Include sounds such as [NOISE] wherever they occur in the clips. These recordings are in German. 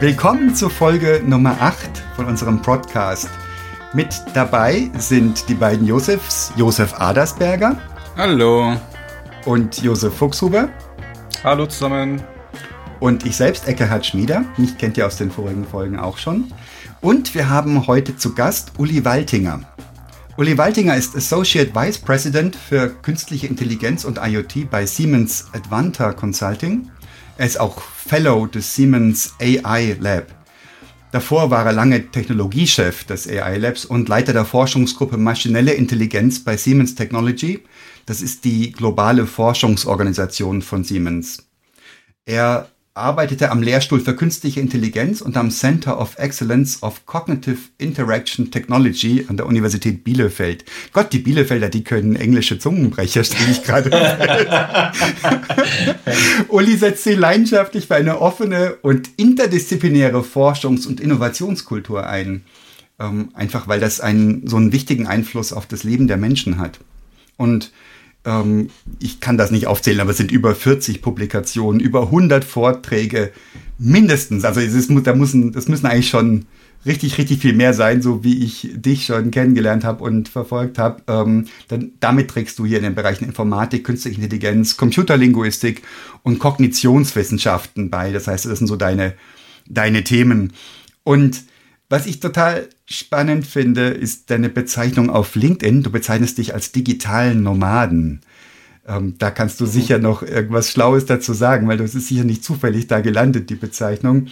Willkommen zur Folge Nummer 8 von unserem Podcast. Mit dabei sind die beiden Josefs, Josef Adersberger. Hallo. Und Josef Fuchshuber. Hallo zusammen. Und ich selbst, Eckehard Schmieder. Mich kennt ihr aus den vorigen Folgen auch schon. Und wir haben heute zu Gast Uli Waltinger. Uli Waltinger ist Associate Vice President für künstliche Intelligenz und IoT bei Siemens Advanta Consulting. Er ist auch Fellow des Siemens AI Lab. Davor war er lange Technologiechef des AI Labs und Leiter der Forschungsgruppe Maschinelle Intelligenz bei Siemens Technology. Das ist die globale Forschungsorganisation von Siemens. Er arbeitete am Lehrstuhl für künstliche Intelligenz und am Center of Excellence of Cognitive Interaction Technology an der Universität Bielefeld. Gott, die Bielefelder, die können englische Zungenbrecher, stelle ich gerade [LAUGHS] Uli setzt sich leidenschaftlich für eine offene und interdisziplinäre Forschungs- und Innovationskultur ein. Ähm, einfach weil das einen, so einen wichtigen Einfluss auf das Leben der Menschen hat. Und ähm, ich kann das nicht aufzählen, aber es sind über 40 Publikationen, über 100 Vorträge mindestens. Also es ist, da müssen, das müssen eigentlich schon richtig, richtig viel mehr sein, so wie ich dich schon kennengelernt habe und verfolgt habe. Ähm, dann, damit trägst du hier in den Bereichen Informatik, Künstliche Intelligenz, Computerlinguistik und Kognitionswissenschaften bei. Das heißt, das sind so deine, deine Themen. Und was ich total spannend finde, ist deine Bezeichnung auf LinkedIn. Du bezeichnest dich als digitalen Nomaden. Ähm, da kannst du mhm. sicher noch irgendwas Schlaues dazu sagen, weil das ist sicher nicht zufällig da gelandet, die Bezeichnung.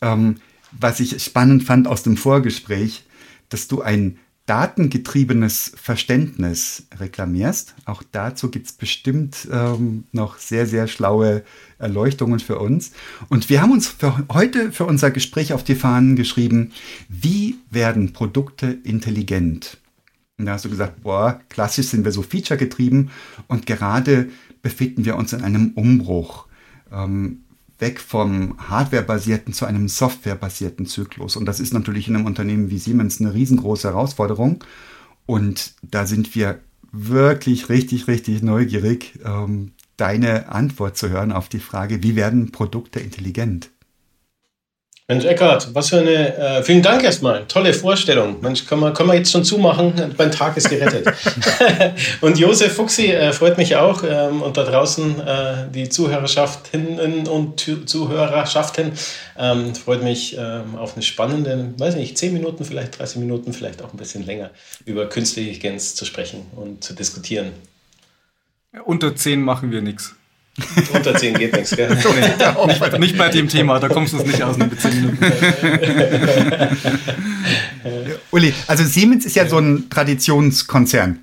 Ähm, was ich spannend fand aus dem Vorgespräch, dass du ein datengetriebenes Verständnis reklamierst. Auch dazu gibt es bestimmt ähm, noch sehr, sehr schlaue Erleuchtungen für uns. Und wir haben uns für heute für unser Gespräch auf die Fahnen geschrieben, wie werden Produkte intelligent? Und da hast du gesagt, boah, klassisch sind wir so feature-getrieben und gerade befinden wir uns in einem Umbruch. Ähm, weg vom hardwarebasierten zu einem softwarebasierten Zyklus. Und das ist natürlich in einem Unternehmen wie Siemens eine riesengroße Herausforderung. Und da sind wir wirklich richtig, richtig neugierig, ähm, deine Antwort zu hören auf die Frage, wie werden Produkte intelligent? Mensch, Eckart, was für eine, äh, vielen Dank erstmal, tolle Vorstellung. Mensch, können wir, können wir jetzt schon zumachen, mein Tag ist gerettet. [LAUGHS] und Josef Fuchsi äh, freut mich auch ähm, und da draußen äh, die Zuhörerschaftinnen und Zuhörerschaften ähm, freut mich ähm, auf eine spannende, weiß nicht, 10 Minuten, vielleicht 30 Minuten, vielleicht auch ein bisschen länger über künstliche Intelligenz zu sprechen und zu diskutieren. Unter 10 machen wir nichts. [LAUGHS] Unter 10 geht nichts, gell? [LAUGHS] nee, [LAUGHS] nicht, nicht, bei dem Thema, da kommst du es nicht aus mit 10 Minuten. Uli, also Siemens ist ja so ein Traditionskonzern.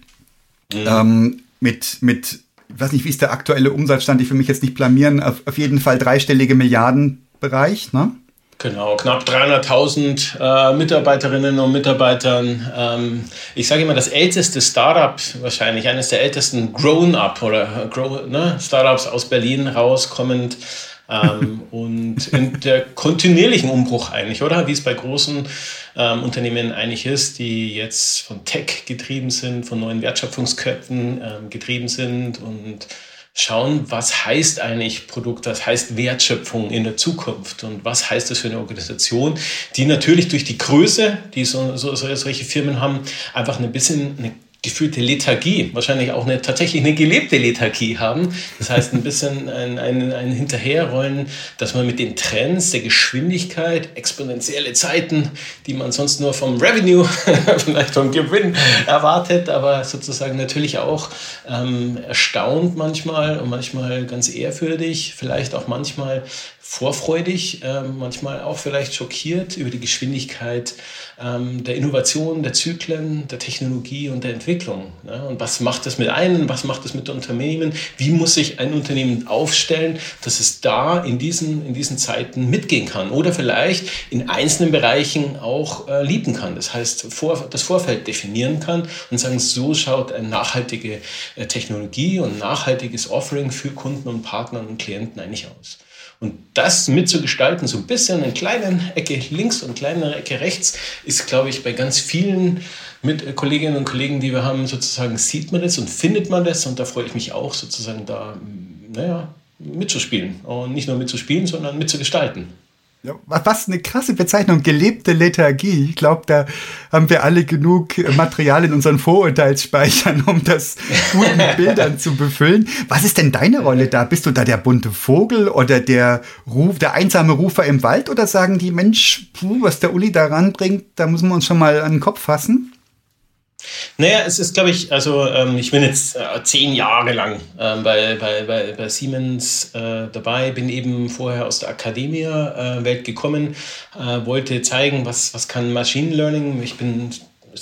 Mhm. Ähm, mit, mit, ich weiß nicht, wie ist der aktuelle Umsatzstand, ich will mich jetzt nicht blamieren, auf, auf jeden Fall dreistellige Milliardenbereich, ne? Genau, knapp 300.000 äh, Mitarbeiterinnen und Mitarbeitern. Ähm, ich sage immer, das älteste Startup, wahrscheinlich eines der ältesten Grown-up oder Grow, ne, Startups aus Berlin rauskommend. ähm, [LAUGHS] und in der kontinuierlichen Umbruch eigentlich, oder? Wie es bei großen ähm, Unternehmen eigentlich ist, die jetzt von Tech getrieben sind, von neuen Wertschöpfungsketten ähm, getrieben sind und schauen, was heißt eigentlich Produkt, was heißt Wertschöpfung in der Zukunft und was heißt das für eine Organisation, die natürlich durch die Größe, die so, so, solche Firmen haben, einfach ein bisschen eine gefühlte Lethargie, wahrscheinlich auch eine tatsächlich eine gelebte Lethargie haben. Das heißt ein bisschen ein, ein, ein Hinterherrollen, dass man mit den Trends der Geschwindigkeit, exponentielle Zeiten, die man sonst nur vom Revenue, [LAUGHS] vielleicht vom Gewinn erwartet, aber sozusagen natürlich auch ähm, erstaunt manchmal und manchmal ganz ehrfürchtig, vielleicht auch manchmal vorfreudig, äh, manchmal auch vielleicht schockiert über die Geschwindigkeit ähm, der Innovation, der Zyklen, der Technologie und der Entwicklung. Ne? Und was macht das mit einem, was macht das mit Unternehmen? Wie muss sich ein Unternehmen aufstellen, dass es da in diesen, in diesen Zeiten mitgehen kann oder vielleicht in einzelnen Bereichen auch äh, lieben kann. Das heißt, das Vorfeld definieren kann und sagen, so schaut eine nachhaltige äh, Technologie und nachhaltiges Offering für Kunden und Partner und Klienten eigentlich aus. Und das mitzugestalten, so ein bisschen in kleinen Ecke links und kleinere Ecke rechts, ist, glaube ich, bei ganz vielen mit äh, Kolleginnen und Kollegen, die wir haben, sozusagen sieht man das und findet man das. Und da freue ich mich auch, sozusagen da, naja, mitzuspielen. Und nicht nur mitzuspielen, sondern mitzugestalten. Was eine krasse Bezeichnung, gelebte Lethargie. Ich glaube, da haben wir alle genug Material in unseren Vorurteilsspeichern, um das guten [LAUGHS] Bildern zu befüllen. Was ist denn deine Rolle da? Bist du da der bunte Vogel oder der Ruf, der einsame Rufer im Wald oder sagen die Mensch, puh, was der Uli da ranbringt, da müssen wir uns schon mal an den Kopf fassen? Naja, es ist, glaube ich, also ähm, ich bin jetzt äh, zehn Jahre lang ähm, bei, bei, bei, bei Siemens äh, dabei, bin eben vorher aus der Akademie-Welt äh, gekommen, äh, wollte zeigen, was, was kann Machine Learning. Ich bin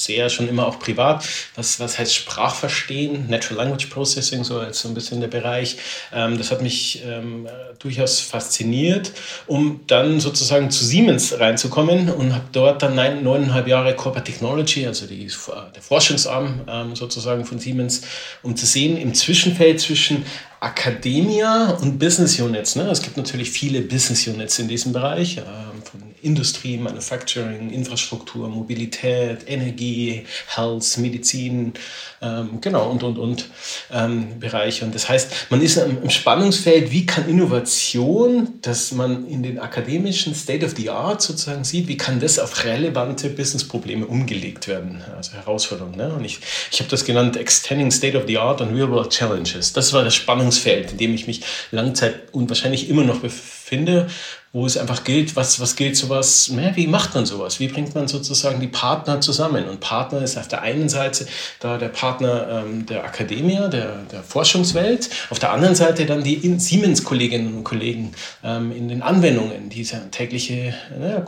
sehr schon immer auch privat. Was, was heißt Sprachverstehen? Natural Language Processing, so als so ein bisschen der Bereich. Ähm, das hat mich ähm, durchaus fasziniert, um dann sozusagen zu Siemens reinzukommen und habe dort dann neun, neuneinhalb Jahre Corporate Technology, also die, der Forschungsarm ähm, sozusagen von Siemens, um zu sehen im Zwischenfeld zwischen Academia und Business Units. Ne? Es gibt natürlich viele Business Units in diesem Bereich, äh, von Industrie, Manufacturing, Infrastruktur, Mobilität, Energie, Health, Medizin, ähm, genau, und, und, und ähm, Bereiche. Und das heißt, man ist im Spannungsfeld, wie kann Innovation, dass man in den akademischen State of the Art sozusagen sieht, wie kann das auf relevante Businessprobleme umgelegt werden, also Herausforderungen. Ne? Und ich, ich habe das genannt Extending State of the Art und Real World Challenges. Das war das Spannungsfeld, in dem ich mich Langzeit und wahrscheinlich immer noch befinde wo es einfach gilt, was, was gilt sowas, na, wie macht man sowas? Wie bringt man sozusagen die Partner zusammen? Und Partner ist auf der einen Seite da der Partner ähm, der Akademie, der, der Forschungswelt, auf der anderen Seite dann die Siemens-Kolleginnen und Kollegen ähm, in den Anwendungen, die tägliche na,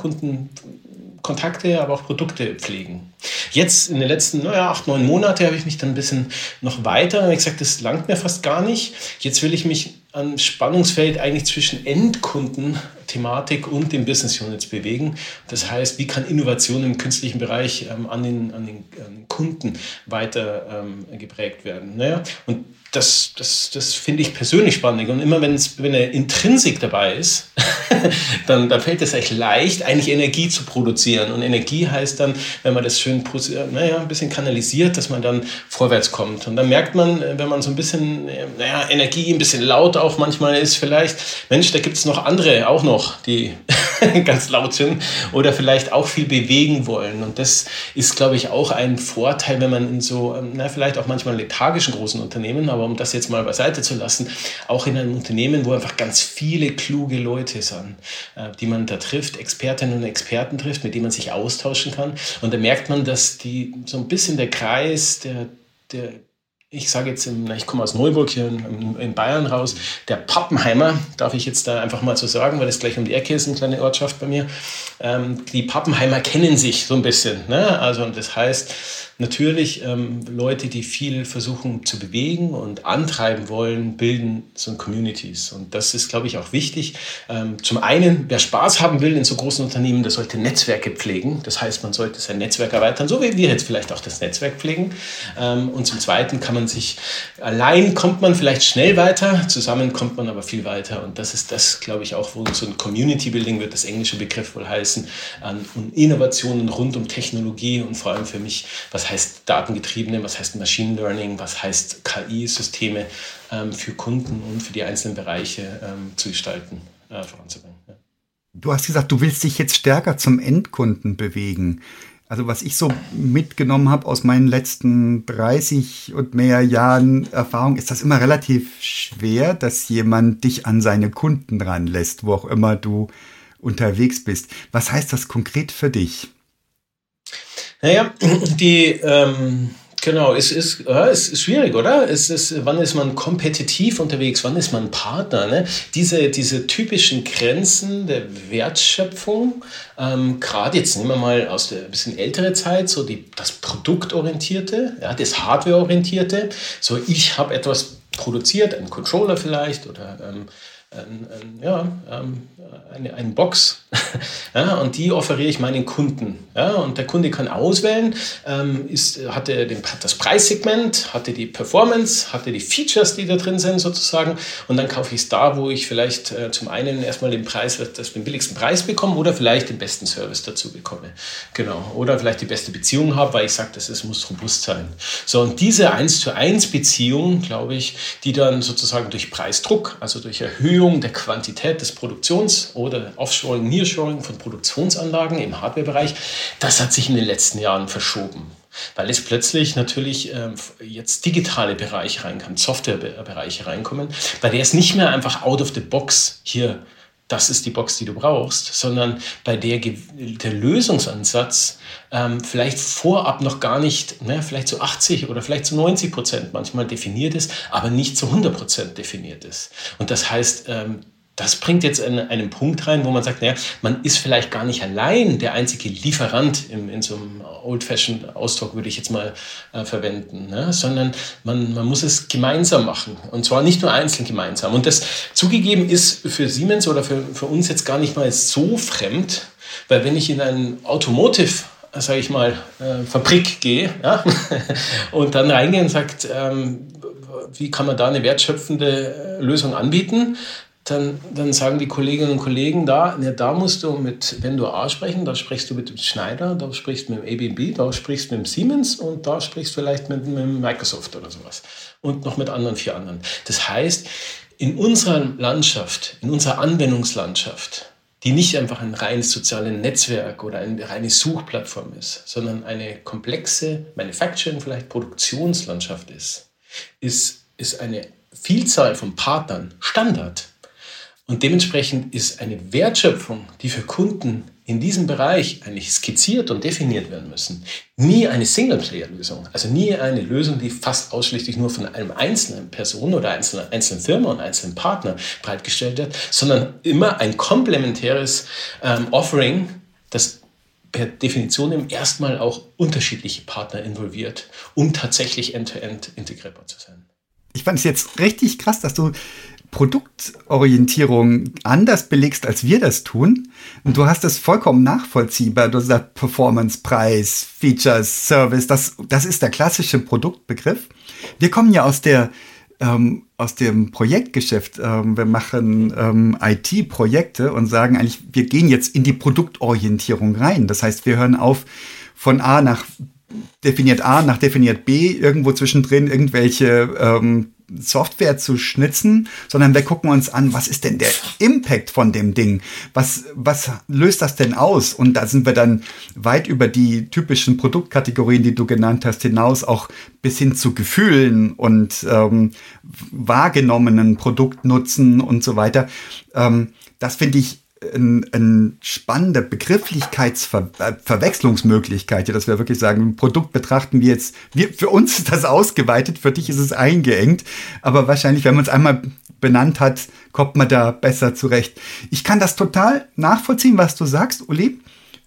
Kundenkontakte, aber auch Produkte pflegen. Jetzt in den letzten naja, acht, neun Monate habe ich mich dann ein bisschen noch weiter, ich gesagt, das langt mir fast gar nicht. Jetzt will ich mich am Spannungsfeld eigentlich zwischen Endkundenthematik und den Business Units bewegen. Das heißt, wie kann Innovation im künstlichen Bereich ähm, an, den, an, den, an, den, Kunden weiter ähm, geprägt werden? Naja, und das, das, das finde ich persönlich spannend. Und immer wenn es, wenn eine Intrinsik dabei ist, [LAUGHS] dann, dann fällt es echt leicht, eigentlich Energie zu produzieren. Und Energie heißt dann, wenn man das schön naja, ein bisschen kanalisiert, dass man dann vorwärts kommt. Und dann merkt man, wenn man so ein bisschen, naja, Energie ein bisschen laut auch manchmal ist, vielleicht, Mensch, da gibt es noch andere auch noch, die [LAUGHS] ganz laut sind oder vielleicht auch viel bewegen wollen. Und das ist, glaube ich, auch ein Vorteil, wenn man in so, na, vielleicht auch manchmal lethargischen großen Unternehmen, aber um das jetzt mal beiseite zu lassen, auch in einem Unternehmen, wo einfach ganz viele kluge Leute sind, äh, die man da trifft, Expertinnen und Experten trifft, mit denen man sich austauschen kann. Und da merkt man, dass die so ein bisschen der Kreis der, der ich sage jetzt, im, ich komme aus Neuburg hier in, in, Bayern raus, der Pappenheimer, darf ich jetzt da einfach mal so sagen, weil es gleich um die Ecke ist, eine kleine Ortschaft bei mir. Ähm, die Pappenheimer kennen sich so ein bisschen. Ne? Also das heißt, Natürlich ähm, Leute, die viel versuchen zu bewegen und antreiben wollen, bilden so Communities. Und das ist, glaube ich, auch wichtig. Ähm, zum einen, wer Spaß haben will in so großen Unternehmen, der sollte Netzwerke pflegen. Das heißt, man sollte sein Netzwerk erweitern, so wie wir jetzt vielleicht auch das Netzwerk pflegen. Ähm, und zum Zweiten kann man sich, allein kommt man vielleicht schnell weiter, zusammen kommt man aber viel weiter. Und das ist das, glaube ich, auch, wo so ein Community Building wird das englische Begriff wohl heißen, an Innovationen rund um Technologie und vor allem für mich, was heißt datengetriebene, was heißt Machine Learning, was heißt KI-Systeme ähm, für Kunden und für die einzelnen Bereiche ähm, zu gestalten, äh, voranzubringen. Ja. Du hast gesagt, du willst dich jetzt stärker zum Endkunden bewegen. Also was ich so mitgenommen habe aus meinen letzten 30 und mehr Jahren Erfahrung, ist das immer relativ schwer, dass jemand dich an seine Kunden dran lässt, wo auch immer du unterwegs bist. Was heißt das konkret für dich? Naja, [CLEARS THROAT] die, ähm, genau, es ist, ja, es ist schwierig, oder? Es ist, wann ist man kompetitiv unterwegs, wann ist man Partner? Ne? Diese, diese typischen Grenzen der Wertschöpfung, ähm, gerade jetzt nehmen wir mal aus der bisschen ältere Zeit, so die, das Produktorientierte, ja, das Hardwareorientierte, so ich habe etwas produziert, einen Controller vielleicht oder ähm, ein, ein, ja, ähm, eine, eine Box [LAUGHS] ja, und die offeriere ich meinen Kunden. Ja, und der Kunde kann auswählen, ähm, ist, hat er den, das Preissegment, hat er die Performance, hat er die Features, die da drin sind sozusagen und dann kaufe ich es da, wo ich vielleicht äh, zum einen erstmal den Preis, das, den billigsten Preis bekomme oder vielleicht den besten Service dazu bekomme. Genau. Oder vielleicht die beste Beziehung habe, weil ich sage, das ist, muss robust sein. So, und diese 1 zu 1 Beziehung, glaube ich, die dann sozusagen durch Preisdruck, also durch Erhöhung Erhöhung der Quantität des Produktions oder Offshoring, Nearshoring von Produktionsanlagen im Hardwarebereich, das hat sich in den letzten Jahren verschoben weil es plötzlich natürlich ähm, jetzt digitale Bereiche reinkommen, Softwarebereiche reinkommen, bei der es nicht mehr einfach out of the box hier das ist die Box, die du brauchst, sondern bei der der Lösungsansatz ähm, vielleicht vorab noch gar nicht, ne, vielleicht zu 80 oder vielleicht zu 90 Prozent manchmal definiert ist, aber nicht zu 100 Prozent definiert ist. Und das heißt, ähm, das bringt jetzt in einen Punkt rein, wo man sagt, naja, man ist vielleicht gar nicht allein der einzige Lieferant im, in so einem Old-Fashioned-Ausdruck, würde ich jetzt mal äh, verwenden, ne? sondern man, man muss es gemeinsam machen und zwar nicht nur einzeln gemeinsam. Und das zugegeben ist für Siemens oder für, für uns jetzt gar nicht mal so fremd, weil wenn ich in einen Automotive sage ich mal, äh, Fabrik gehe ja? [LAUGHS] und dann reingehe und sagt, ähm, wie kann man da eine wertschöpfende äh, Lösung anbieten, dann, dann sagen die Kolleginnen und Kollegen da, ja, da musst du mit, wenn du A sprechen, da sprichst du mit dem Schneider, da sprichst du mit dem ABB, da sprichst du mit dem Siemens und da sprichst du vielleicht mit, mit Microsoft oder sowas. Und noch mit anderen vier anderen. Das heißt, in unserer Landschaft, in unserer Anwendungslandschaft, die nicht einfach ein reines soziales Netzwerk oder eine reine Suchplattform ist, sondern eine komplexe Manufacturing, vielleicht Produktionslandschaft ist, ist, ist eine Vielzahl von Partnern Standard. Und dementsprechend ist eine Wertschöpfung, die für Kunden in diesem Bereich eigentlich skizziert und definiert werden müssen, nie eine Single-Player-Lösung. Also nie eine Lösung, die fast ausschließlich nur von einem einzelnen Person oder einzelnen, einzelnen Firma und einzelnen Partner bereitgestellt wird, sondern immer ein komplementäres ähm, Offering, das per Definition im ersten Mal auch unterschiedliche Partner involviert, um tatsächlich end-to-end -end integrierbar zu sein. Ich fand es jetzt richtig krass, dass du Produktorientierung anders belegst, als wir das tun. Und du hast es vollkommen nachvollziehbar. Du sagst Performance, Preis, Features, Service, das, das ist der klassische Produktbegriff. Wir kommen ja aus der ähm, aus dem Projektgeschäft. Ähm, wir machen ähm, IT-Projekte und sagen eigentlich, wir gehen jetzt in die Produktorientierung rein. Das heißt, wir hören auf, von A nach definiert A nach definiert B, irgendwo zwischendrin irgendwelche ähm, Software zu schnitzen, sondern wir gucken uns an, was ist denn der Impact von dem Ding? Was, was löst das denn aus? Und da sind wir dann weit über die typischen Produktkategorien, die du genannt hast, hinaus, auch bis hin zu Gefühlen und ähm, wahrgenommenen Produktnutzen und so weiter. Ähm, das finde ich eine ein spannende Begrifflichkeitsverwechslungsmöglichkeit, ja, dass wir wirklich sagen, ein Produkt betrachten wir jetzt, wir, für uns ist das ausgeweitet, für dich ist es eingeengt, aber wahrscheinlich, wenn man es einmal benannt hat, kommt man da besser zurecht. Ich kann das total nachvollziehen, was du sagst, Uli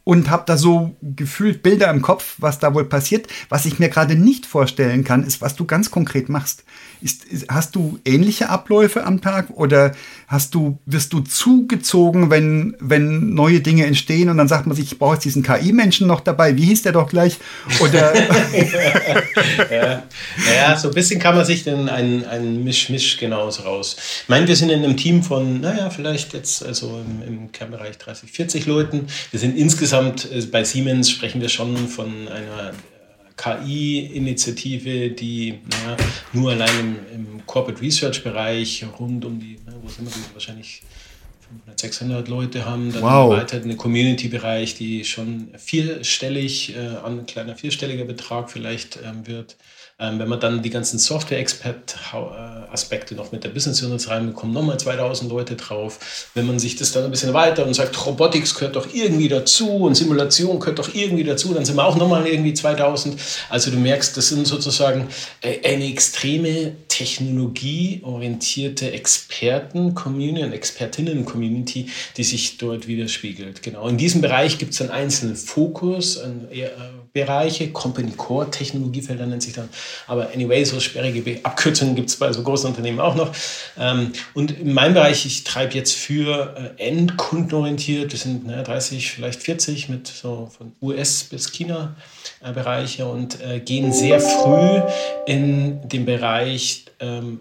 und habe da so gefühlt Bilder im Kopf, was da wohl passiert. Was ich mir gerade nicht vorstellen kann, ist, was du ganz konkret machst. Ist, ist, hast du ähnliche Abläufe am Tag oder hast du, wirst du zugezogen, wenn, wenn neue Dinge entstehen und dann sagt man sich, ich brauche jetzt diesen KI-Menschen noch dabei, wie hieß der doch gleich? Oder [LAUGHS] ja. ja, so ein bisschen kann man sich dann ein, ein Misch-Misch genauso raus. Ich meine, wir sind in einem Team von, naja, vielleicht jetzt also im, im Kernbereich 30, 40 Leuten. Wir sind insgesamt äh, bei Siemens sprechen wir schon von einer KI-Initiative, die naja, nur allein im, im Corporate Research-Bereich rund um die, wo sind wir, wahrscheinlich 500, 600 Leute haben, dann wow. weiter einen Community-Bereich, die schon vierstellig, äh, ein kleiner vierstelliger Betrag vielleicht ähm, wird. Ähm, wenn man dann die ganzen Software-Expert-Aspekte noch mit der Business Units reinbekommt, nochmal 2000 Leute drauf. Wenn man sich das dann ein bisschen weiter und sagt, Robotics gehört doch irgendwie dazu und Simulation gehört doch irgendwie dazu, dann sind wir auch nochmal irgendwie 2000. Also du merkst, das sind sozusagen äh, eine extreme technologieorientierte Experten-Community und Expertinnen-Community, die sich dort widerspiegelt. Genau. In diesem Bereich gibt es einen einzelnen Fokus, an, äh, Bereiche, Company Core Technologiefelder nennt sich dann. Aber anyway, so sperrige Abkürzungen gibt es bei so großen Unternehmen auch noch. Ähm, und in meinem Bereich, ich treibe jetzt für äh, endkundenorientiert, wir sind 30, vielleicht 40 mit so von US bis China äh, Bereiche und äh, gehen sehr früh in den Bereich ähm,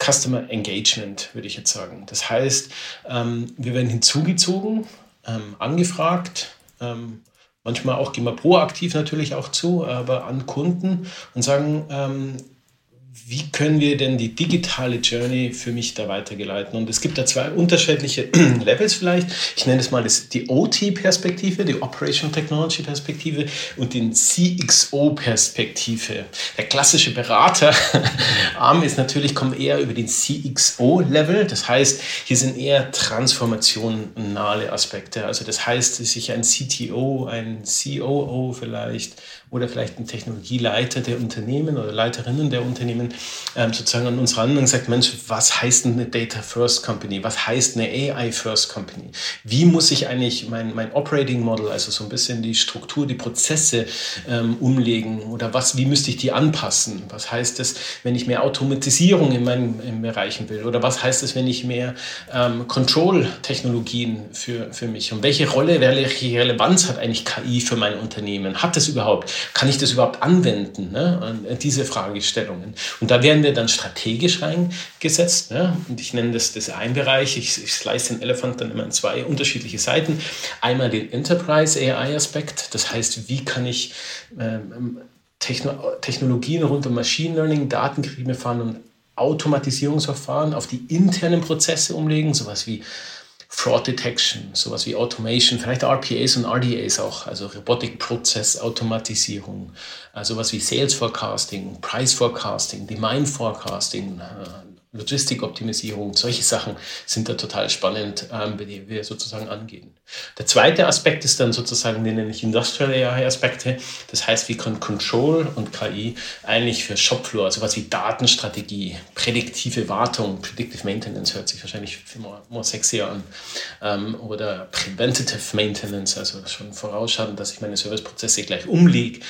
Customer Engagement, würde ich jetzt sagen. Das heißt, ähm, wir werden hinzugezogen, angefragt, Manchmal auch gehen wir proaktiv natürlich auch zu, aber an Kunden und sagen, ähm, wie können wir denn die digitale Journey für mich da weitergeleiten? Und es gibt da zwei unterschiedliche [CLEARS THROAT] Levels vielleicht. Ich nenne es mal das, die OT-Perspektive, die Operation Technology Perspektive und die CXO-Perspektive. Der klassische Berater [LAUGHS] Arm ist natürlich, kommt eher über den CXO-Level. Das heißt, hier sind eher transformationale Aspekte. Also das heißt, sich ein CTO, ein COO vielleicht oder vielleicht ein Technologieleiter der Unternehmen oder Leiterinnen der Unternehmen ähm, sozusagen an uns ran und sagt, Mensch, was heißt eine Data First Company? Was heißt eine AI First Company? Wie muss ich eigentlich mein, mein Operating Model, also so ein bisschen die Struktur, die Prozesse ähm, umlegen oder was, wie müsste ich die anpassen? Was heißt das, wenn ich mehr Automatisierung in meinen Bereichen will? Oder was heißt das, wenn ich mehr ähm, Control-Technologien für, für mich? Und welche Rolle, welche Relevanz hat eigentlich KI für mein Unternehmen? Hat es überhaupt? Kann ich das überhaupt anwenden? Ne? Diese Fragestellungen. Und da werden wir dann strategisch reingesetzt. Ne? Und ich nenne das, das ein Bereich. Ich, ich slice den Elefant dann immer in zwei unterschiedliche Seiten. Einmal den Enterprise AI-Aspekt. Das heißt, wie kann ich ähm, Techno Technologien rund um Machine Learning, Datengetriebene Fahren und Automatisierungsverfahren auf die internen Prozesse umlegen, sowas wie Fraud Detection, sowas wie Automation, vielleicht RPAs und RDAs auch, also Robotic Process Automatisierung, also sowas wie Sales Forecasting, Price Forecasting, Demand Forecasting, äh, Logistikoptimisierung, solche Sachen sind da total spannend, ähm, die wir sozusagen angehen. Der zweite Aspekt ist dann sozusagen, den nenne ich Industrial AI-Aspekte. Das heißt, wie kann Control und KI eigentlich für Shopfloor, also was wie Datenstrategie, prädiktive Wartung, Predictive Maintenance hört sich wahrscheinlich viel more, more sexier an, ähm, oder Preventative Maintenance, also schon vorausschauen, dass ich meine Serviceprozesse gleich umlege.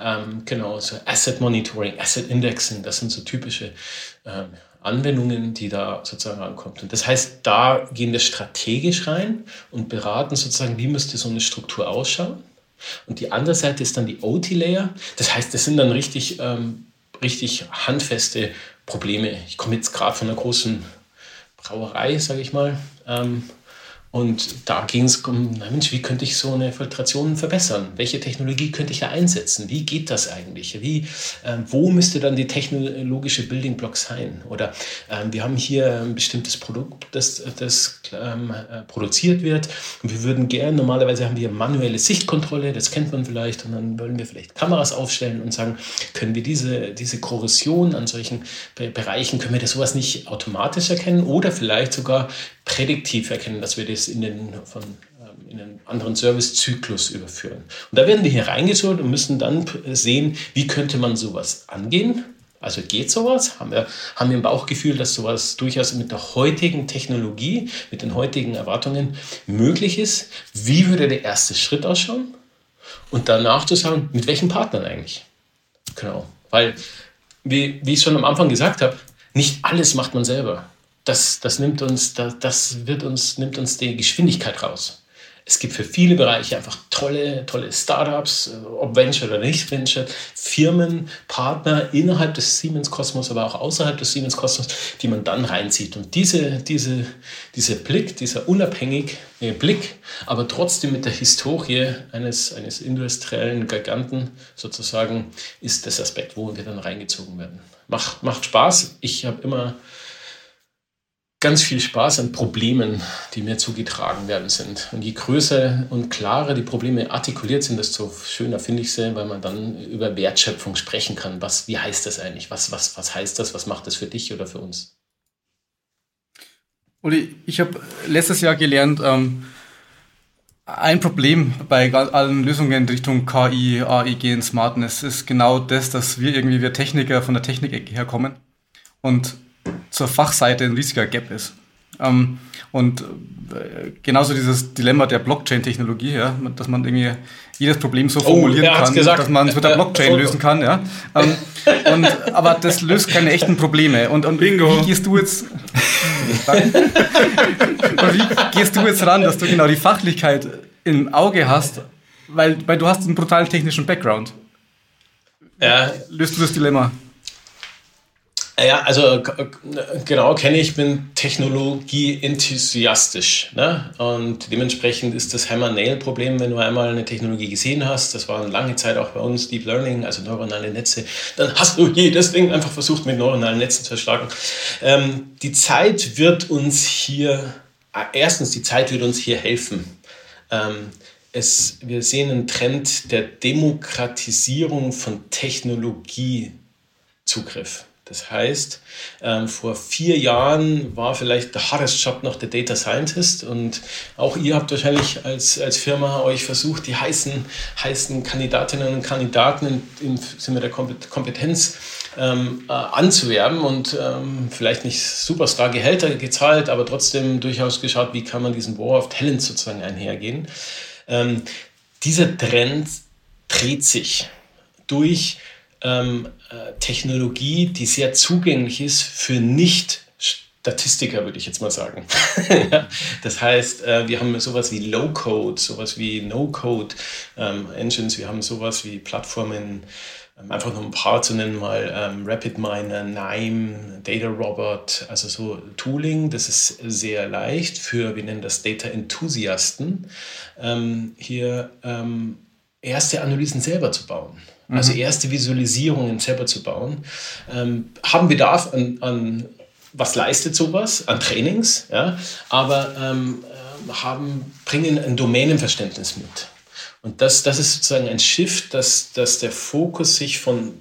Ähm, genau, so Asset Monitoring, Asset Indexing, das sind so typische ähm, Anwendungen, die da sozusagen ankommt. Und das heißt, da gehen wir strategisch rein und beraten sozusagen, wie müsste so eine Struktur ausschauen. Und die andere Seite ist dann die OT-Layer. Das heißt, das sind dann richtig, ähm, richtig handfeste Probleme. Ich komme jetzt gerade von einer großen Brauerei, sage ich mal. Ähm, und da ging es um, Mensch, wie könnte ich so eine Filtration verbessern? Welche Technologie könnte ich da einsetzen? Wie geht das eigentlich? Wie, äh, wo müsste dann die technologische Building Block sein? Oder äh, wir haben hier ein bestimmtes Produkt, das, das ähm, äh, produziert wird. Und wir würden gerne, normalerweise haben wir manuelle Sichtkontrolle, das kennt man vielleicht, und dann wollen wir vielleicht Kameras aufstellen und sagen, können wir diese, diese Korrosion an solchen Be Bereichen, können wir das sowas nicht automatisch erkennen oder vielleicht sogar prädiktiv erkennen, dass wir das in den, von, ähm, in einen anderen Servicezyklus überführen. Und da werden wir hier reingezogen und müssen dann sehen, wie könnte man sowas angehen. Also geht sowas? Haben wir, haben wir ein Bauchgefühl, dass sowas durchaus mit der heutigen Technologie, mit den heutigen Erwartungen möglich ist? Wie würde der erste Schritt ausschauen? Und danach zu sagen, mit welchen Partnern eigentlich? Genau. Weil, wie, wie ich schon am Anfang gesagt habe, nicht alles macht man selber das, das, nimmt uns, das, das wird uns, nimmt uns die Geschwindigkeit raus. Es gibt für viele Bereiche einfach tolle, tolle Startups, äh, ob Venture oder nicht Venture, Firmen, Partner innerhalb des Siemens-Kosmos, aber auch außerhalb des Siemens-Kosmos, die man dann reinzieht. Und diese, diese, dieser Blick, dieser unabhängige Blick, aber trotzdem mit der Historie eines, eines industriellen Giganten sozusagen, ist das Aspekt, wo wir dann reingezogen werden. Macht, macht Spaß. Ich habe immer ganz viel Spaß an Problemen, die mir zugetragen werden sind. Und je größer und klarer die Probleme artikuliert sind, desto schöner finde ich sie, weil man dann über Wertschöpfung sprechen kann. Was, wie heißt das eigentlich? Was, was, was heißt das? Was macht das für dich oder für uns? Uli, ich habe letztes Jahr gelernt, ähm, ein Problem bei allen Lösungen in Richtung KI, AI, Gen, Smartness ist genau das, dass wir irgendwie, wir Techniker von der Technik herkommen und zur Fachseite ein riesiger Gap ist. Ähm, und äh, genauso dieses Dilemma der Blockchain-Technologie, ja, dass man irgendwie jedes Problem so oh, formulieren oh, kann, gesagt. dass man es mit der Blockchain äh, lösen kann. Ja. Ähm, und, aber das löst keine echten Probleme. Und, und wie gehst du jetzt [LAUGHS] und wie gehst du jetzt ran, dass du genau die Fachlichkeit im Auge hast, weil, weil du hast einen brutalen technischen Background. Ja. Löst du das Dilemma? Ja, also genau kenne ich, bin technologie-enthusiastisch. Ne? Und dementsprechend ist das Hammer-Nail-Problem, wenn du einmal eine Technologie gesehen hast, das war eine lange Zeit auch bei uns Deep Learning, also neuronale Netze, dann hast du jedes Ding einfach versucht mit neuronalen Netzen zu erschlagen. Ähm, die Zeit wird uns hier, äh, erstens, die Zeit wird uns hier helfen. Ähm, es, wir sehen einen Trend der Demokratisierung von Technologiezugriff. Das heißt, ähm, vor vier Jahren war vielleicht der hardest Job noch der Data Scientist und auch ihr habt wahrscheinlich als, als Firma euch versucht, die heißen, heißen Kandidatinnen und Kandidaten im Sinne der Kompetenz ähm, äh, anzuwerben und ähm, vielleicht nicht superstar Gehälter gezahlt, aber trotzdem durchaus geschaut, wie kann man diesen War of Talent sozusagen einhergehen. Ähm, dieser Trend dreht sich durch ähm, äh, Technologie, die sehr zugänglich ist für nicht Statistiker, würde ich jetzt mal sagen. [LAUGHS] das heißt, äh, wir haben sowas wie Low-Code, sowas wie No-Code-Engines, ähm, wir haben sowas wie Plattformen, ähm, einfach nur ein paar zu nennen, mal ähm, RapidMiner, Nime, Data Robot, also so Tooling, das ist sehr leicht für, wir nennen das Data Enthusiasten, ähm, hier erste Analysen selber zu bauen. Also mhm. erste Visualisierungen selber zu bauen. Ähm, haben Bedarf an, an, was leistet sowas, an Trainings, ja, aber ähm, haben, bringen ein Domänenverständnis mit. Und das, das ist sozusagen ein Shift, dass, dass der Fokus sich von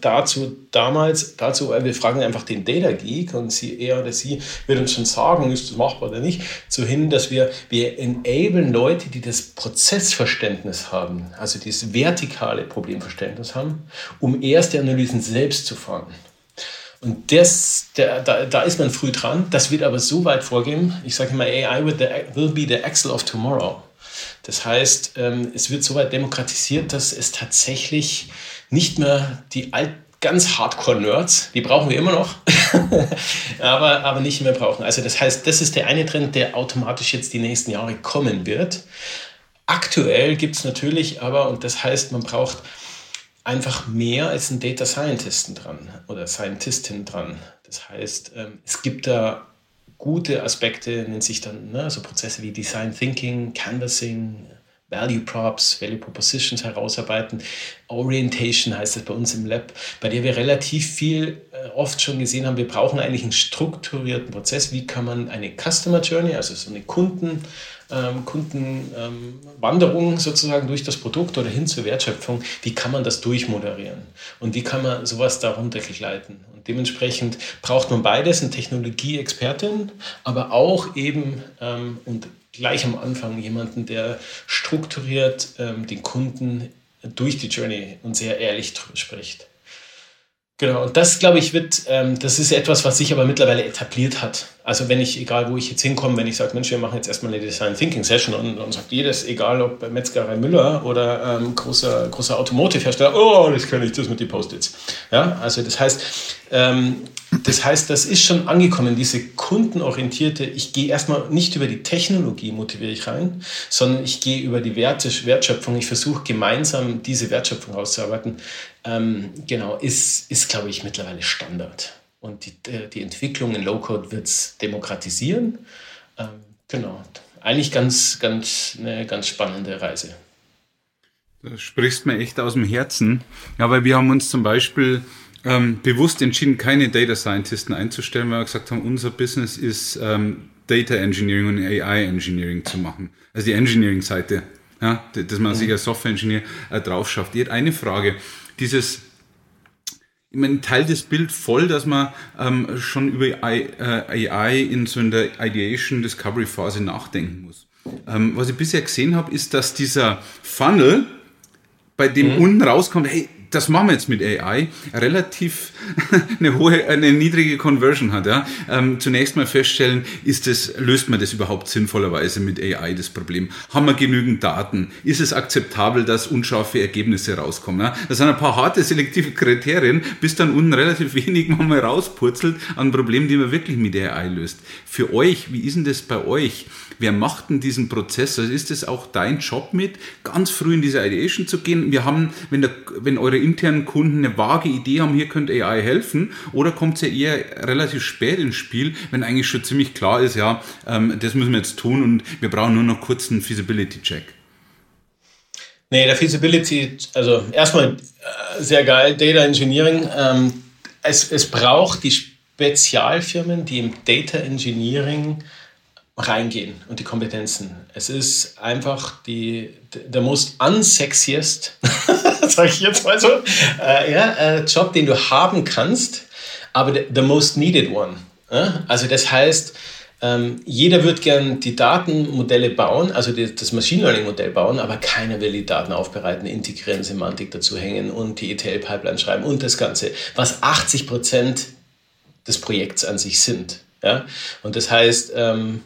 dazu damals, dazu, weil wir fragen einfach den Data Geek und sie, er oder sie wird uns schon sagen, ist das machbar oder nicht, zu hin, dass wir, wir enablen Leute, die das Prozessverständnis haben, also dieses vertikale Problemverständnis haben, um erste Analysen selbst zu fahren. Und das, der, da, da ist man früh dran. Das wird aber so weit vorgehen. Ich sage immer, AI will be the Excel of tomorrow. Das heißt, ähm, es wird so weit demokratisiert, dass es tatsächlich nicht mehr die alt ganz Hardcore-Nerds, die brauchen wir immer noch, [LAUGHS] aber, aber nicht mehr brauchen. Also das heißt, das ist der eine Trend, der automatisch jetzt die nächsten Jahre kommen wird. Aktuell gibt es natürlich aber, und das heißt, man braucht einfach mehr als einen Data Scientisten dran oder Scientistin dran. Das heißt, ähm, es gibt da gute Aspekte nennt sich dann ne, so Prozesse wie Design Thinking, Canvassing, Value Props, Value Propositions herausarbeiten. Orientation heißt das bei uns im Lab, bei der wir relativ viel äh, oft schon gesehen haben, wir brauchen eigentlich einen strukturierten Prozess. Wie kann man eine Customer Journey, also so eine Kunden, ähm, Kundenwanderung ähm, sozusagen durch das Produkt oder hin zur Wertschöpfung, wie kann man das durchmoderieren und wie kann man sowas darunter gleiten. Und dementsprechend braucht man beides, eine Technologieexpertin, aber auch eben ähm, und gleich am Anfang jemanden, der strukturiert ähm, den Kunden durch die Journey und sehr ehrlich spricht. Genau, und das, glaube ich, wird, ähm, das ist etwas, was sich aber mittlerweile etabliert hat. Also wenn ich, egal wo ich jetzt hinkomme, wenn ich sage, Mensch, wir machen jetzt erstmal eine Design Thinking Session und dann sagt jedes, egal ob Metzgerei Müller oder ähm, großer, großer Automotive-Hersteller, oh, das kann ich, das mit den Post-its. Ja, also das heißt, ähm, das heißt, das ist schon angekommen, diese kundenorientierte, ich gehe erstmal nicht über die Technologie motiviere ich rein, sondern ich gehe über die Werte, Wertschöpfung, ich versuche gemeinsam diese Wertschöpfung auszuarbeiten. Ähm, genau, ist, ist glaube ich, mittlerweile Standard. Und die, äh, die Entwicklung in Low-Code wird es demokratisieren. Ähm, genau, eigentlich ganz, ganz, eine ganz spannende Reise. Du sprichst mir echt aus dem Herzen. Ja, weil wir haben uns zum Beispiel ähm, bewusst entschieden, keine Data Scientisten einzustellen, weil wir gesagt haben, unser Business ist ähm, Data Engineering und AI Engineering zu machen. Also die Engineering-Seite, ja, dass man mhm. sich als Software Engineer äh, drauf schafft. Ich hätte eine Frage. Dieses ich meine, teilt das Bild voll, dass man ähm, schon über AI, äh, in so in der Ideation Discovery Phase nachdenken muss. Ähm, was ich bisher gesehen habe, ist, dass dieser Funnel, bei dem mhm. unten rauskommt, hey, das machen wir jetzt mit AI, relativ [LAUGHS] eine hohe, eine niedrige Conversion hat. Ja? Ähm, zunächst mal feststellen, ist das, löst man das überhaupt sinnvollerweise mit AI das Problem? Haben wir genügend Daten? Ist es akzeptabel, dass unscharfe Ergebnisse rauskommen? Ja? Das sind ein paar harte selektive Kriterien, bis dann unten relativ [LAUGHS] wenig mal rauspurzelt an Problemen, die man wirklich mit AI löst. Für euch, wie ist denn das bei euch? Wer macht denn diesen Prozess? Also ist es auch dein Job mit, ganz früh in diese Ideation zu gehen? Wir haben, wenn, der, wenn eure internen Kunden eine vage Idee haben, hier könnte AI helfen? Oder kommt es ja eher relativ spät ins Spiel, wenn eigentlich schon ziemlich klar ist, ja, ähm, das müssen wir jetzt tun und wir brauchen nur noch kurz einen Feasibility-Check? Nee, der Feasibility, also erstmal äh, sehr geil, Data Engineering. Ähm, es, es braucht die Spezialfirmen, die im Data Engineering reingehen und die Kompetenzen. Es ist einfach die, der most unsexiest, [LAUGHS] sage ich jetzt mal so, [LAUGHS] äh, ja, äh, Job, den du haben kannst, aber the, the most needed one. Ja? Also das heißt, ähm, jeder wird gern die Datenmodelle bauen, also die, das Machine Learning Modell bauen, aber keiner will die Daten aufbereiten, integrieren, Semantik dazu hängen und die ETL-Pipeline schreiben und das Ganze, was 80 Prozent des Projekts an sich sind. Ja? Und das heißt, ähm,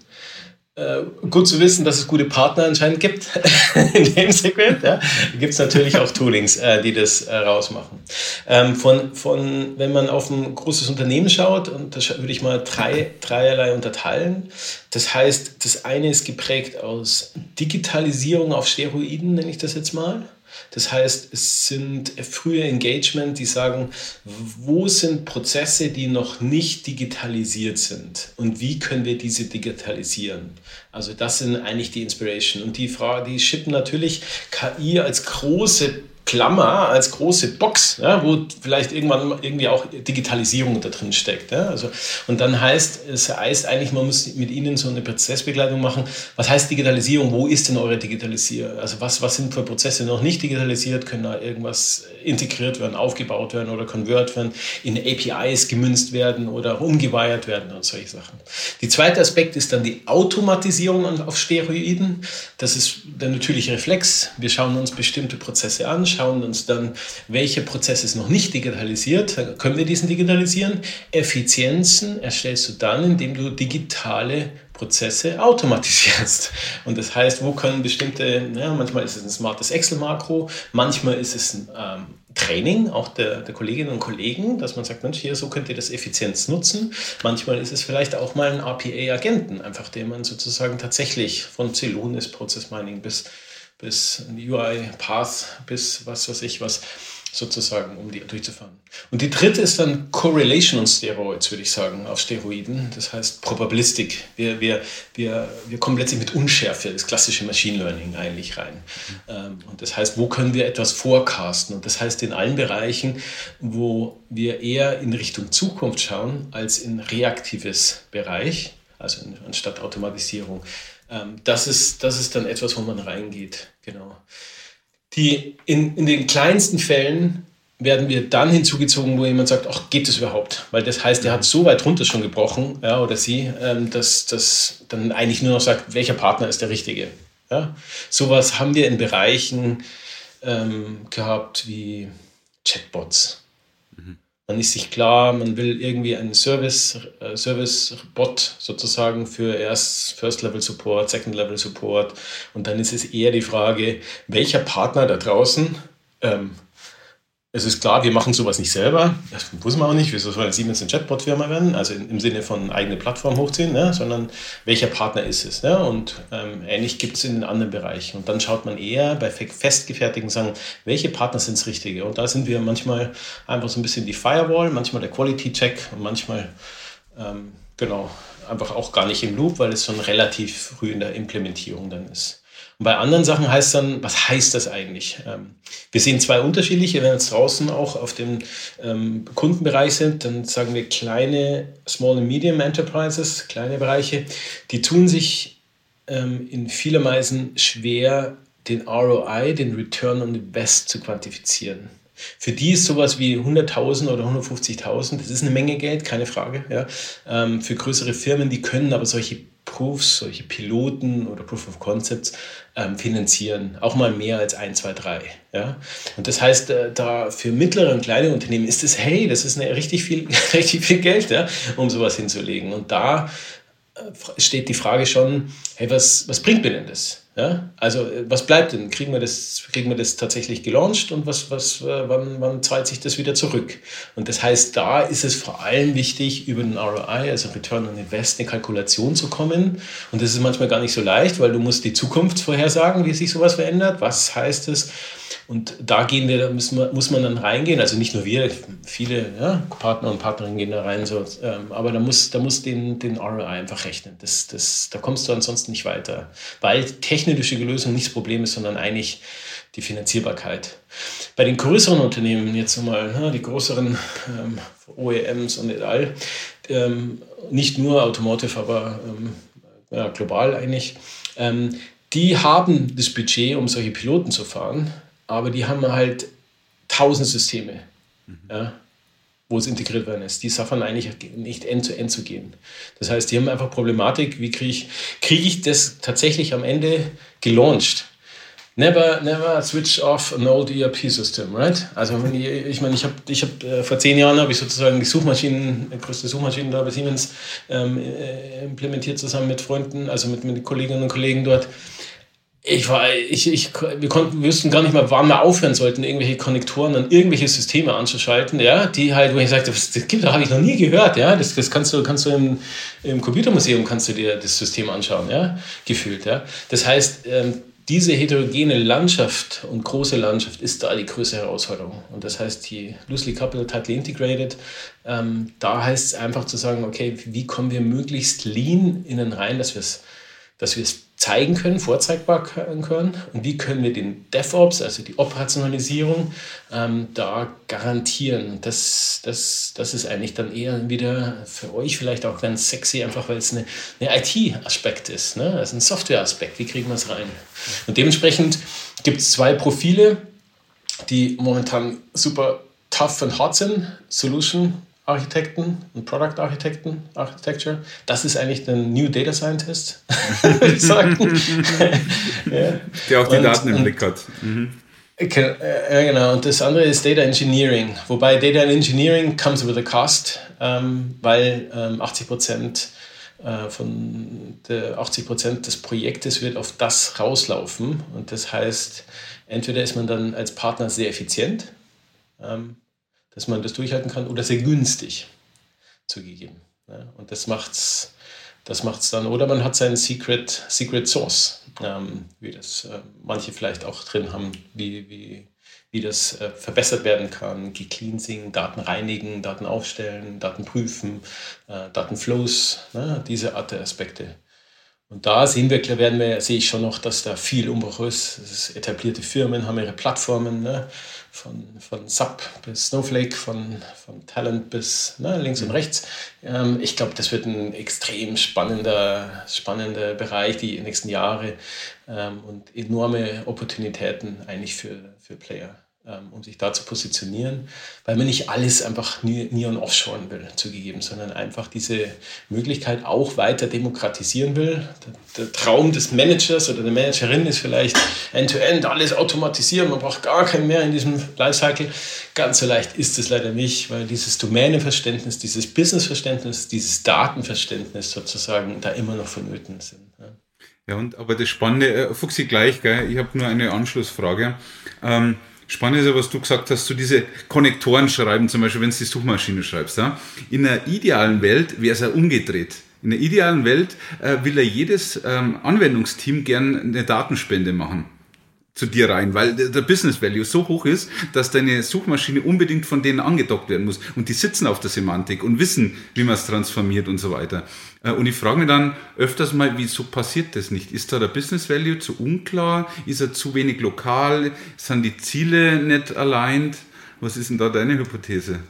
äh, gut zu wissen, dass es gute Partner anscheinend gibt [LAUGHS] in dem Segment. Ja. Gibt es natürlich auch Toolings, äh, die das äh, rausmachen. Ähm, von, von, wenn man auf ein großes Unternehmen schaut, und das würde ich mal drei, dreierlei unterteilen. Das heißt, das eine ist geprägt aus Digitalisierung auf Steroiden, nenne ich das jetzt mal. Das heißt, es sind frühe Engagement, die sagen, wo sind Prozesse, die noch nicht digitalisiert sind und wie können wir diese digitalisieren? Also das sind eigentlich die Inspiration. Und die Frage, die schippen natürlich KI als große Klammer als große Box, ja, wo vielleicht irgendwann irgendwie auch Digitalisierung da drin steckt. Ja. Also, und dann heißt es heißt eigentlich, man muss mit ihnen so eine Prozessbegleitung machen. Was heißt Digitalisierung? Wo ist denn eure Digitalisierung? Also was, was sind für Prozesse noch nicht digitalisiert? Können da irgendwas integriert werden, aufgebaut werden oder convert werden, in APIs gemünzt werden oder umgeweiert werden und solche Sachen. Die zweite Aspekt ist dann die Automatisierung auf Steroiden. Das ist der natürliche Reflex. Wir schauen uns bestimmte Prozesse an, schauen uns dann, welche Prozesse ist noch nicht digitalisiert, können wir diesen digitalisieren. Effizienzen erstellst du dann, indem du digitale Prozesse automatisierst. Und das heißt, wo können bestimmte, ja, manchmal ist es ein smartes Excel-Makro, manchmal ist es ein ähm, Training auch der, der, Kolleginnen und Kollegen, dass man sagt, Mensch, hier, so könnt ihr das Effizienz nutzen. Manchmal ist es vielleicht auch mal ein RPA-Agenten, einfach den man sozusagen tatsächlich von Celonis Process Mining bis bis UI Path, bis was weiß ich was, sozusagen, um die durchzufahren. Und die dritte ist dann Correlation und Steroids, würde ich sagen, auf Steroiden. Das heißt Probabilistik. Wir, wir, wir, wir kommen letztlich mit Unschärfe, das klassische Machine Learning eigentlich rein. Mhm. Und das heißt, wo können wir etwas forecasten? Und das heißt in allen Bereichen, wo wir eher in Richtung Zukunft schauen, als in reaktives Bereich, also anstatt Automatisierung. Ähm, das, ist, das ist dann etwas, wo man reingeht. Genau. Die, in, in den kleinsten Fällen werden wir dann hinzugezogen, wo jemand sagt, ach, geht das überhaupt? Weil das heißt, er hat so weit runter schon gebrochen, ja, oder sie, ähm, dass das dann eigentlich nur noch sagt, welcher Partner ist der richtige. Ja? Sowas haben wir in Bereichen ähm, gehabt wie Chatbots. Man ist sich klar, man will irgendwie einen Service, äh, Service-Bot sozusagen für erst First-Level-Support, Second-Level-Support. Und dann ist es eher die Frage, welcher Partner da draußen ähm, es ist klar, wir machen sowas nicht selber. Das muss man auch nicht. Wieso soll Siemens eine Chatbot-Firma werden? Also im Sinne von eigene Plattform hochziehen, ne? sondern welcher Partner ist es? Ne? Und ähm, ähnlich gibt es in den anderen Bereichen. Und dann schaut man eher bei festgefertigten Sagen, welche Partner sind das Richtige? Und da sind wir manchmal einfach so ein bisschen die Firewall, manchmal der Quality-Check und manchmal, ähm, genau, einfach auch gar nicht im Loop, weil es schon relativ früh in der Implementierung dann ist. Und bei anderen Sachen heißt dann, was heißt das eigentlich? Ähm, wir sehen zwei unterschiedliche, wenn wir jetzt draußen auch auf dem ähm, Kundenbereich sind, dann sagen wir kleine Small and Medium Enterprises, kleine Bereiche, die tun sich ähm, in vielerweise schwer, den ROI, den Return on Invest zu quantifizieren. Für die ist sowas wie 100.000 oder 150.000, das ist eine Menge Geld, keine Frage. Ja. Für größere Firmen, die können aber solche Proofs, solche Piloten oder Proof of Concepts ähm, finanzieren, auch mal mehr als 1, 2, 3. Ja? Und das heißt, äh, da für mittlere und kleine Unternehmen ist es, hey, das ist eine, richtig, viel, [LAUGHS] richtig viel Geld, ja, um sowas hinzulegen. Und da äh, steht die Frage schon, hey, was, was bringt mir denn das? Ja? Also äh, was bleibt denn? Kriegen wir das, kriegen wir das tatsächlich gelauncht und was, was, äh, wann, wann zahlt sich das wieder zurück? Und das heißt, da ist es vor allem wichtig, über den ROI, also Return on Invest, eine Kalkulation zu kommen. Und das ist manchmal gar nicht so leicht, weil du musst die Zukunft vorhersagen, wie sich sowas verändert. Was heißt es? Und da gehen wir, da müssen wir, muss man dann reingehen. Also nicht nur wir, viele ja, Partner und Partnerinnen gehen da rein. So, ähm, aber da muss, da muss den, den ROI einfach rechnen. Das, das, da kommst du ansonsten nicht weiter. Weil technische Lösung nicht das Problem ist, sondern eigentlich die Finanzierbarkeit. Bei den größeren Unternehmen, jetzt mal ne, die größeren ähm, OEMs und et al., ähm, nicht nur Automotive, aber ähm, ja, global eigentlich, ähm, die haben das Budget, um solche Piloten zu fahren, aber die haben halt tausend Systeme, mhm. ja, wo es integriert werden ist. Die schaffen eigentlich nicht end-to-end -end zu gehen. Das heißt, die haben einfach Problematik, wie kriege ich, krieg ich das tatsächlich am Ende gelauncht? Never, never switch off an old ERP system, right? Also ich, ich meine, ich habe, ich hab, äh, vor zehn Jahren habe ich sozusagen die Suchmaschinen, die größte Suchmaschine da bei Siemens ähm, äh, implementiert zusammen mit Freunden, also mit, mit Kolleginnen und Kollegen dort. Ich war, ich, ich, wir konnten, wir wussten gar nicht mehr, wann wir aufhören sollten, irgendwelche Konnektoren an irgendwelche Systeme anzuschalten, ja, die halt, wo ich sagte, das, das gibt, habe ich noch nie gehört, ja, das, das kannst du, kannst du im, im Computermuseum kannst du dir das System anschauen, ja, gefühlt, ja. Das heißt, ähm, diese heterogene Landschaft und große Landschaft ist da die größte Herausforderung. Und das heißt, die loosely coupled, tightly integrated, ähm, da heißt es einfach zu sagen, okay, wie kommen wir möglichst lean innen rein, dass wir es dass wir es zeigen können, vorzeigbar können und wie können wir den DevOps, also die Operationalisierung, ähm, da garantieren. Das, das, das ist eigentlich dann eher wieder für euch vielleicht auch ganz sexy, einfach weil es eine, eine IT-Aspekt ist, ne? also ein Software-Aspekt, wie kriegen wir es rein? Und dementsprechend gibt es zwei Profile, die momentan super tough und hart sind, Solution Architekten und Product Architekten, Architecture. Das ist eigentlich der New Data Scientist, [LAUGHS] würde ich sagen. [LAUGHS] ja. Der auch die und, Daten im Blick hat. Mhm. Ja, genau. Und das andere ist Data Engineering. Wobei Data Engineering comes with a cost, ähm, weil ähm, 80 Prozent äh, von der 80 Prozent des Projektes wird auf das rauslaufen. Und das heißt, entweder ist man dann als Partner sehr effizient, ähm, dass man das durchhalten kann oder sehr günstig zugegeben. Ja, und das macht's, das macht's dann. Oder man hat seinen Secret, Secret Source, ähm, wie das äh, manche vielleicht auch drin haben, wie, wie, wie das äh, verbessert werden kann. Cleansing, Daten reinigen, Daten aufstellen, Daten prüfen, äh, Datenflows, ne, diese Art der Aspekte. Und da sehen wir, werden wir, sehe ich schon noch, dass da viel Umbruch ist. ist etablierte Firmen haben ihre Plattformen, ne? Von, von SAP bis Snowflake, von, von Talent bis ne, links und mhm. rechts. Ähm, ich glaube, das wird ein extrem spannender, spannender Bereich die nächsten Jahre ähm, und enorme Opportunitäten eigentlich für, für Player. Ähm, um sich da zu positionieren, weil man nicht alles einfach neon offshoren will, zugegeben, sondern einfach diese Möglichkeit auch weiter demokratisieren will. Der, der Traum des Managers oder der Managerin ist vielleicht end-to-end -End alles automatisieren, man braucht gar keinen mehr in diesem Lifecycle. Ganz so leicht ist es leider nicht, weil dieses Domänenverständnis, dieses Businessverständnis, dieses Datenverständnis sozusagen da immer noch vonnöten sind. Ja. Ja, und aber das Spannende, äh, Fuchsi gleich, gell? ich habe nur eine Anschlussfrage. Ähm, Spannend ist ja, was du gesagt hast, so diese Konnektoren schreiben, zum Beispiel, wenn du die Suchmaschine schreibst. Ja? In einer idealen Welt wäre es ja umgedreht. In der idealen Welt äh, will ja jedes ähm, Anwendungsteam gern eine Datenspende machen zu dir rein, weil der Business Value so hoch ist, dass deine Suchmaschine unbedingt von denen angedockt werden muss. Und die sitzen auf der Semantik und wissen, wie man es transformiert und so weiter. Äh, und ich frage mich dann öfters mal, wieso passiert das nicht? Ist da der Business Value zu unklar? Ist er zu wenig lokal? Sind die Ziele nicht aligned? Was ist denn da deine Hypothese?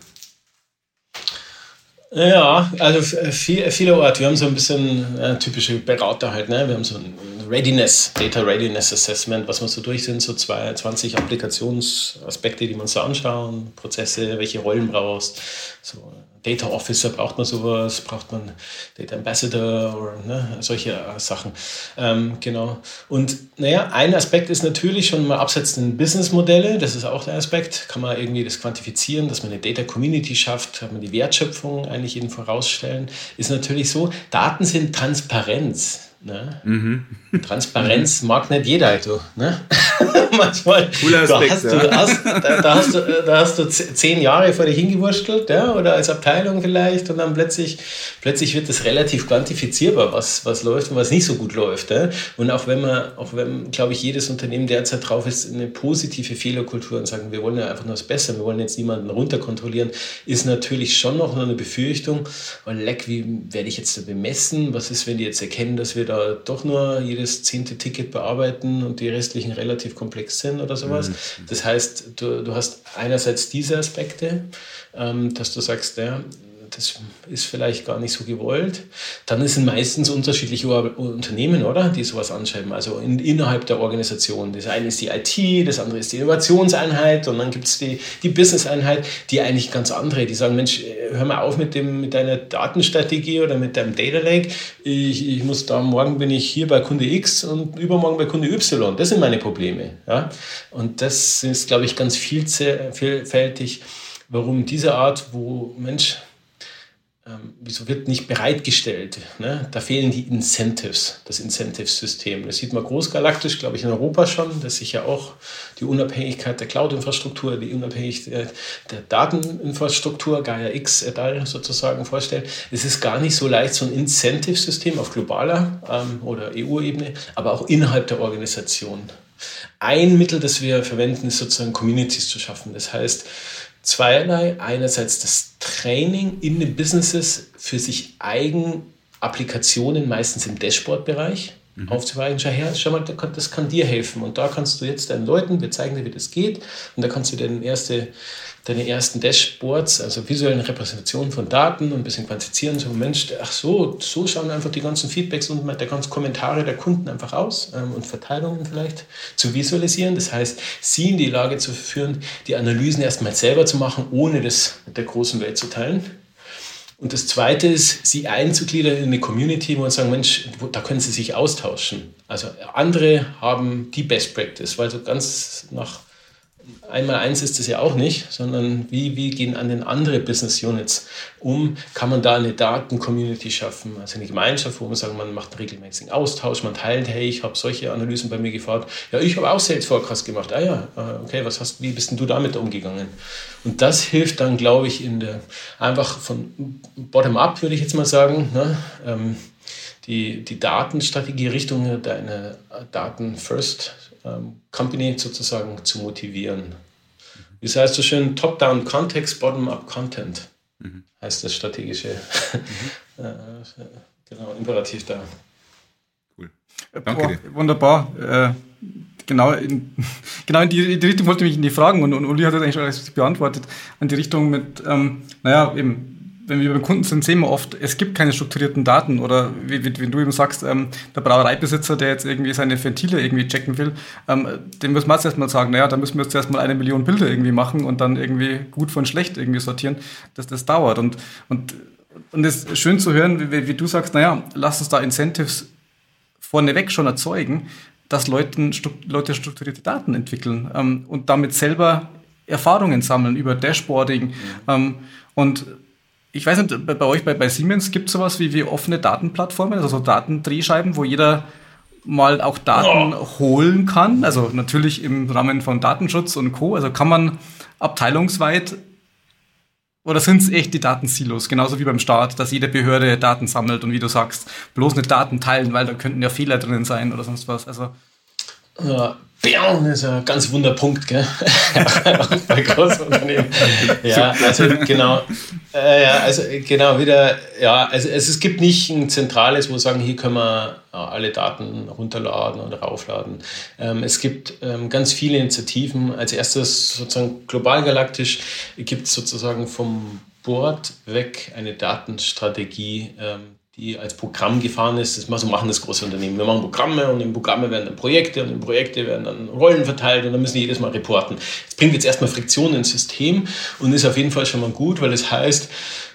Ja, also viel, viele Orte. Wir haben so ein bisschen äh, typische Berater halt. Ne? Wir haben so ein Readiness, Data Readiness Assessment, was wir so durch sind, so 20 Applikationsaspekte, die man so anschauen, Prozesse, welche Rollen brauchst, so Data Officer braucht man sowas, braucht man Data Ambassador oder ne, solche äh, Sachen. Ähm, genau. Und naja, ein Aspekt ist natürlich schon mal abseits den Businessmodelle, das ist auch der Aspekt, kann man irgendwie das quantifizieren, dass man eine Data Community schafft, kann man die Wertschöpfung eigentlich eben vorausstellen, ist natürlich so, Daten sind Transparenz. Ne? Mhm. Transparenz mag nicht jeder, du. Ne? [LAUGHS] Manchmal. Cooler Aspekt, da, hast du, ja. hast, da, da, hast du, da hast du zehn Jahre vor dich hingewurschtelt, ja? oder als Abteilung vielleicht, und dann plötzlich, plötzlich wird das relativ quantifizierbar, was, was läuft und was nicht so gut läuft. Ja? Und auch wenn man, auch wenn, glaube ich, jedes Unternehmen derzeit drauf ist, eine positive Fehlerkultur und sagen, wir wollen ja einfach nur das Beste, wir wollen jetzt niemanden runterkontrollieren, ist natürlich schon noch eine Befürchtung, weil leck, wie werde ich jetzt da bemessen? Was ist, wenn die jetzt erkennen, dass wir da doch nur jedes zehnte Ticket bearbeiten und die restlichen relativ komplex sind oder sowas? Mhm. Das heißt, du, du hast einerseits diese Aspekte, ähm, dass du sagst, ja, das ist vielleicht gar nicht so gewollt. Dann sind meistens unterschiedliche Unternehmen, oder? Die sowas anschreiben, also in, innerhalb der Organisation. Das eine ist die IT, das andere ist die Innovationseinheit und dann gibt es die, die Business-Einheit, die eigentlich ganz andere, die sagen, Mensch, hör mal auf mit, dem, mit deiner Datenstrategie oder mit deinem Data Lake. Ich, ich muss da, morgen bin ich hier bei Kunde X und übermorgen bei Kunde Y. Das sind meine Probleme. Ja? Und das ist, glaube ich, ganz vielfältig, warum diese Art, wo Mensch, ähm, wieso wird nicht bereitgestellt? Ne? Da fehlen die Incentives, das Incentive-System. Das sieht man großgalaktisch, glaube ich, in Europa schon, dass sich ja auch die Unabhängigkeit der Cloud-Infrastruktur, die Unabhängigkeit der Dateninfrastruktur, Gaia X et al. sozusagen vorstellt. Es ist gar nicht so leicht, so ein Incentive-System auf globaler ähm, oder EU-Ebene, aber auch innerhalb der Organisation. Ein Mittel, das wir verwenden, ist sozusagen Communities zu schaffen. Das heißt, zweierlei. Einerseits das Training in den Businesses für sich eigen Applikationen, meistens im Dashboard-Bereich, mhm. aufzuweisen. Schau her, schau mal, das kann dir helfen. Und da kannst du jetzt deinen Leuten, wir zeigen dir, wie das geht. Und da kannst du dir erste deine ersten Dashboards, also visuellen Repräsentationen von Daten und ein bisschen quantifizieren. So, Mensch, ach so, so schauen einfach die ganzen Feedbacks und der ganzen Kommentare der Kunden einfach aus ähm, und Verteilungen vielleicht zu visualisieren. Das heißt, sie in die Lage zu führen, die Analysen erstmal selber zu machen, ohne das mit der großen Welt zu teilen. Und das Zweite ist, sie einzugliedern in eine Community, wo man sagen, Mensch, da können sie sich austauschen. Also andere haben die Best Practice, weil so ganz nach einmal eins ist es ja auch nicht, sondern wie, wie gehen an den anderen Business Units um? Kann man da eine Daten-Community schaffen, also eine Gemeinschaft, wo man sagt, man macht einen regelmäßigen Austausch, man teilt, hey, ich habe solche Analysen bei mir gefahren. Ja, ich habe auch Sales Forecast gemacht. Ah ja, äh, okay, was hast, wie bist denn du damit umgegangen? Und das hilft dann, glaube ich, in der, einfach von bottom-up, würde ich jetzt mal sagen, ne? ähm, die, die Datenstrategie Richtung deiner Daten-First ähm, Company sozusagen zu motivieren. Wie heißt so schön, Top-Down Context, Bottom-Up Content, mhm. heißt das strategische mhm. [LAUGHS] äh, genau, Imperativ da. Cool. Äh, Danke Boah, dir. Wunderbar. Äh, genau, in, [LAUGHS] genau in die, in die, Richtung wollte ich mich in die Fragen und, und Uli hat das eigentlich schon alles beantwortet. In die Richtung mit, ähm, naja, eben wenn wir beim Kunden sind, sehen wir oft, es gibt keine strukturierten Daten oder wie, wie, wie du eben sagst, ähm, der Brauereibesitzer, der jetzt irgendwie seine Ventile irgendwie checken will, ähm, dem muss man jetzt erstmal sagen, naja, da müssen wir jetzt erstmal eine Million Bilder irgendwie machen und dann irgendwie gut von schlecht irgendwie sortieren, dass das dauert und, und, und es ist schön zu hören, wie, wie du sagst, naja, lass uns da Incentives vorneweg schon erzeugen, dass Leuten, Leute strukturierte Daten entwickeln ähm, und damit selber Erfahrungen sammeln über Dashboarding. Mhm. Ähm, und ich weiß nicht, bei, euch, bei, bei Siemens, gibt es sowas wie, wie offene Datenplattformen, also so Datendrehscheiben, wo jeder mal auch Daten oh. holen kann. Also natürlich im Rahmen von Datenschutz und Co. Also kann man abteilungsweit oder sind es echt die Datensilos, genauso wie beim Staat, dass jede Behörde Daten sammelt und wie du sagst, bloß nicht Daten teilen, weil da könnten ja Fehler drinnen sein oder sonst was. Also ja, das ist ein ganz Wunderpunkt, gell? [LAUGHS] bei großen Unternehmen. Ja, also genau. Äh, ja, also genau wieder, ja, also es, es gibt nicht ein zentrales, wo wir sagen, hier können wir alle Daten runterladen oder raufladen. Ähm, es gibt ähm, ganz viele Initiativen. Als erstes sozusagen global galaktisch gibt es sozusagen vom Board weg eine Datenstrategie, ähm, die als Programm gefahren ist. Das machen das große Unternehmen. Wir machen Programme und in Programme werden dann Projekte und in Projekte werden dann Rollen verteilt und dann müssen die jedes Mal reporten. Das bringt jetzt erstmal Friktion ins System und ist auf jeden Fall schon mal gut, weil das heißt,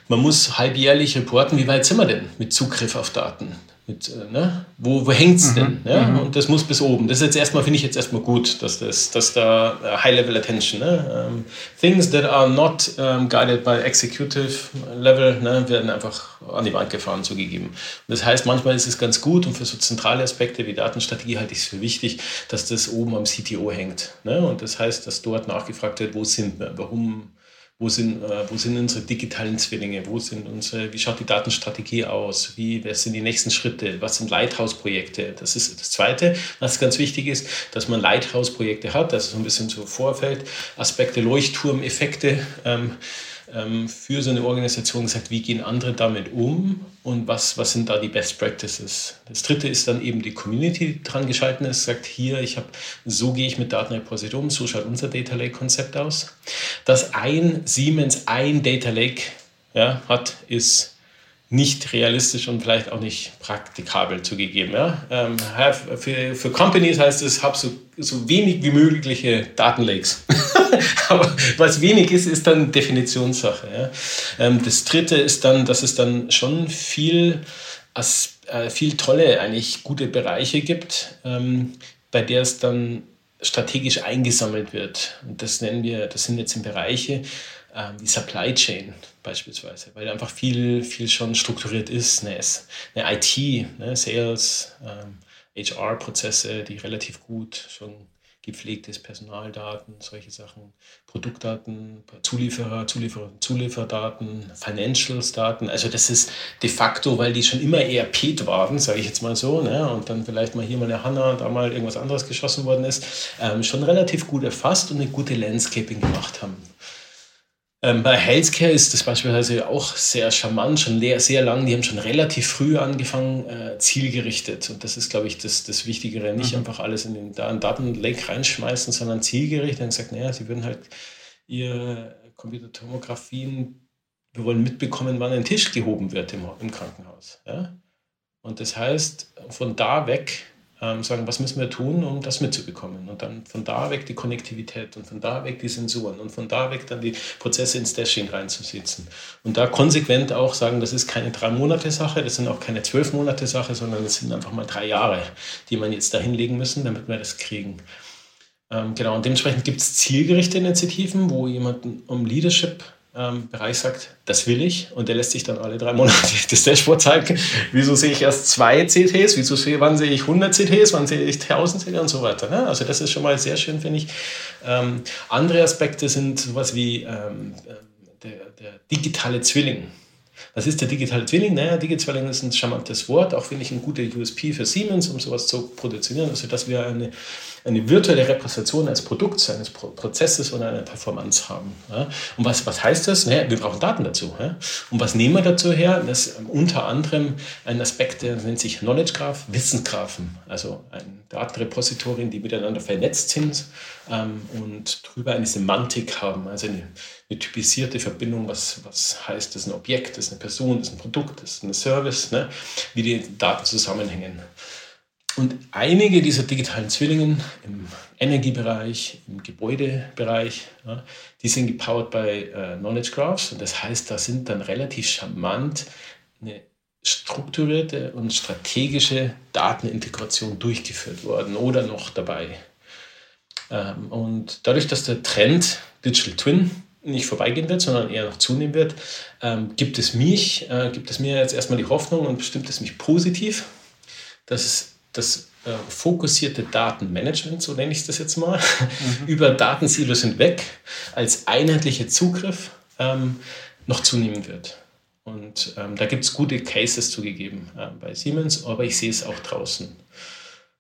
man muss halbjährlich reporten, wie weit sind wir denn mit Zugriff auf Daten. Mit, äh, ne? wo, wo hängt es mhm. denn? Ja? Mhm. Und das muss bis oben. Das ist jetzt erstmal, finde ich jetzt erstmal gut, dass, das, dass da uh, High-Level Attention, ne? um, ähm, things that are not um, guided by executive level, ne? werden einfach an die Wand gefahren, zugegeben. Und das heißt, manchmal ist es ganz gut und für so zentrale Aspekte wie Datenstrategie halte ich es für wichtig, dass das oben am CTO hängt. Ne? Und das heißt, dass dort nachgefragt wird, wo sind wir, warum wo sind, äh, wo sind unsere digitalen Zwillinge? Wo sind unsere, wie schaut die Datenstrategie aus? Wie, was sind die nächsten Schritte? Was sind Lighthouse-Projekte? Das ist das Zweite, was ganz wichtig ist, dass man Lighthouse-Projekte hat, also so ein bisschen so Vorfeldaspekte, Leuchtturmeffekte. Ähm, ähm, für so eine Organisation gesagt, wie gehen andere damit um und was, was sind da die Best Practices. Das dritte ist dann eben die Community, die dran geschalten ist, sagt hier, ich habe, so gehe ich mit Datenrepository um, so schaut unser Data Lake Konzept aus. Dass ein Siemens ein Data Lake ja, hat, ist nicht realistisch und vielleicht auch nicht praktikabel zugegeben. Ja? Ähm, für, für Companies heißt es, hab so, so wenig wie mögliche Datenlakes. [LAUGHS] Aber was wenig ist, ist dann Definitionssache. Ja? Ähm, das dritte ist dann, dass es dann schon viel, äh, viel tolle, eigentlich gute Bereiche gibt, ähm, bei der es dann strategisch eingesammelt wird. Und das nennen wir, das sind jetzt in Bereiche, ähm, die Supply Chain beispielsweise, weil einfach viel, viel schon strukturiert ist. Eine, eine IT, ne, Sales, ähm, HR-Prozesse, die relativ gut schon gepflegt ist, Personaldaten, solche Sachen, Produktdaten, Zulieferer, Zulieferer, Zulieferdaten, Financials-Daten. Also das ist de facto, weil die schon immer ERP waren, sage ich jetzt mal so, ne? und dann vielleicht mal hier mal eine Hanna, da mal irgendwas anderes geschossen worden ist, ähm, schon relativ gut erfasst und eine gute Landscaping gemacht haben. Ähm, bei Healthcare ist das beispielsweise auch sehr charmant, schon sehr lang. Die haben schon relativ früh angefangen, äh, zielgerichtet. Und das ist, glaube ich, das, das Wichtigere. Nicht mhm. einfach alles in den Datenlake reinschmeißen, sondern zielgerichtet. Und gesagt, naja, sie würden halt ihre Computertomographien, wir wollen mitbekommen, wann ein Tisch gehoben wird im, im Krankenhaus. Ja? Und das heißt, von da weg ähm, sagen, was müssen wir tun, um das mitzubekommen. Und dann von da weg die Konnektivität und von da weg die Sensoren und von da weg dann die Prozesse ins Dashing reinzusetzen. Und da konsequent auch sagen, das ist keine drei Monate Sache, das sind auch keine zwölf Monate Sache, sondern das sind einfach mal drei Jahre, die man jetzt da hinlegen müssen, damit wir das kriegen. Ähm, genau, und dementsprechend gibt es zielgerichtete Initiativen, wo jemand um Leadership ähm, Bereich sagt, das will ich und der lässt sich dann alle drei Monate [LAUGHS] das Dashboard zeigen. Wieso sehe ich erst zwei CTs? Wieso sehe, wann sehe ich 100 CTs? Wann sehe ich 1000 CTs und so weiter? Ne? Also das ist schon mal sehr schön, finde ich. Ähm, andere Aspekte sind sowas wie ähm, der, der digitale Zwilling. Was ist der digitale Zwilling? Naja, Zwilling ist ein charmantes Wort, auch finde ich ein guter USP für Siemens, um sowas zu produzieren, also dass wir eine, eine virtuelle Repräsentation eines Produkts, eines Pro Prozesses oder einer Performance haben. Ja? Und was, was heißt das? Naja, wir brauchen Daten dazu. Ja? Und was nehmen wir dazu her? Das ist unter anderem ein Aspekt, der nennt sich Knowledge Graph, Wissensgraphen, also ein Datenrepositorien, die miteinander vernetzt sind ähm, und darüber eine Semantik haben, also eine eine typisierte Verbindung, was, was heißt das ist ein Objekt, das ist eine Person, das ist ein Produkt, das ist ein Service, ne? wie die Daten zusammenhängen. Und einige dieser digitalen Zwillingen im Energiebereich, im Gebäudebereich, ja, die sind gepowered bei äh, Knowledge Graphs. Und das heißt, da sind dann relativ charmant eine strukturierte und strategische Datenintegration durchgeführt worden oder noch dabei. Ähm, und dadurch, dass der Trend Digital Twin nicht vorbeigehen wird, sondern eher noch zunehmen wird, ähm, gibt es mich, äh, gibt es mir jetzt erstmal die Hoffnung und bestimmt es mich positiv, dass das äh, fokussierte Datenmanagement, so nenne ich das jetzt mal, mhm. [LAUGHS] über Datensilos hinweg als einheitlicher Zugriff ähm, noch zunehmen wird. Und ähm, da gibt es gute Cases zugegeben äh, bei Siemens, aber ich sehe es auch draußen.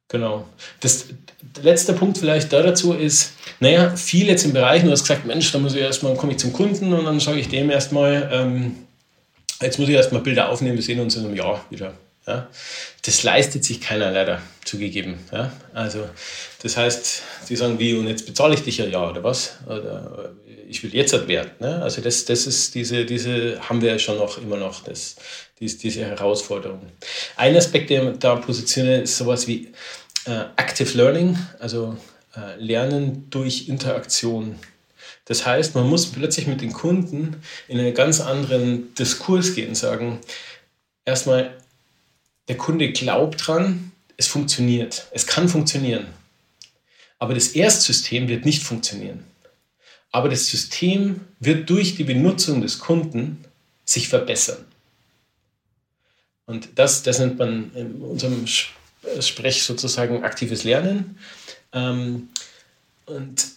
Genau. Das, der letzte Punkt vielleicht da dazu ist, naja, viel jetzt im Bereich, du hast gesagt, Mensch, da muss ich erstmal, komme ich zum Kunden und dann sage ich dem erstmal, ähm, jetzt muss ich erstmal Bilder aufnehmen, wir sehen uns in einem Jahr wieder. Ja? Das leistet sich keiner leider zugegeben. Ja? Also das heißt, sie sagen wie, und jetzt bezahle ich dich ja, ja oder was? Oder ich will jetzt halt Wert. Ne? Also das, das ist diese, diese haben wir schon noch immer noch, das, dies, diese Herausforderung. Ein Aspekt, der da positioniert, ist sowas wie äh, Active Learning, also äh, Lernen durch Interaktion. Das heißt, man muss plötzlich mit den Kunden in einen ganz anderen Diskurs gehen, sagen, erstmal, der Kunde glaubt dran, es funktioniert, es kann funktionieren. Aber das Erstsystem wird nicht funktionieren. Aber das System wird durch die Benutzung des Kunden sich verbessern. Und das, das nennt man in unserem Sprech sozusagen aktives Lernen. Ähm, und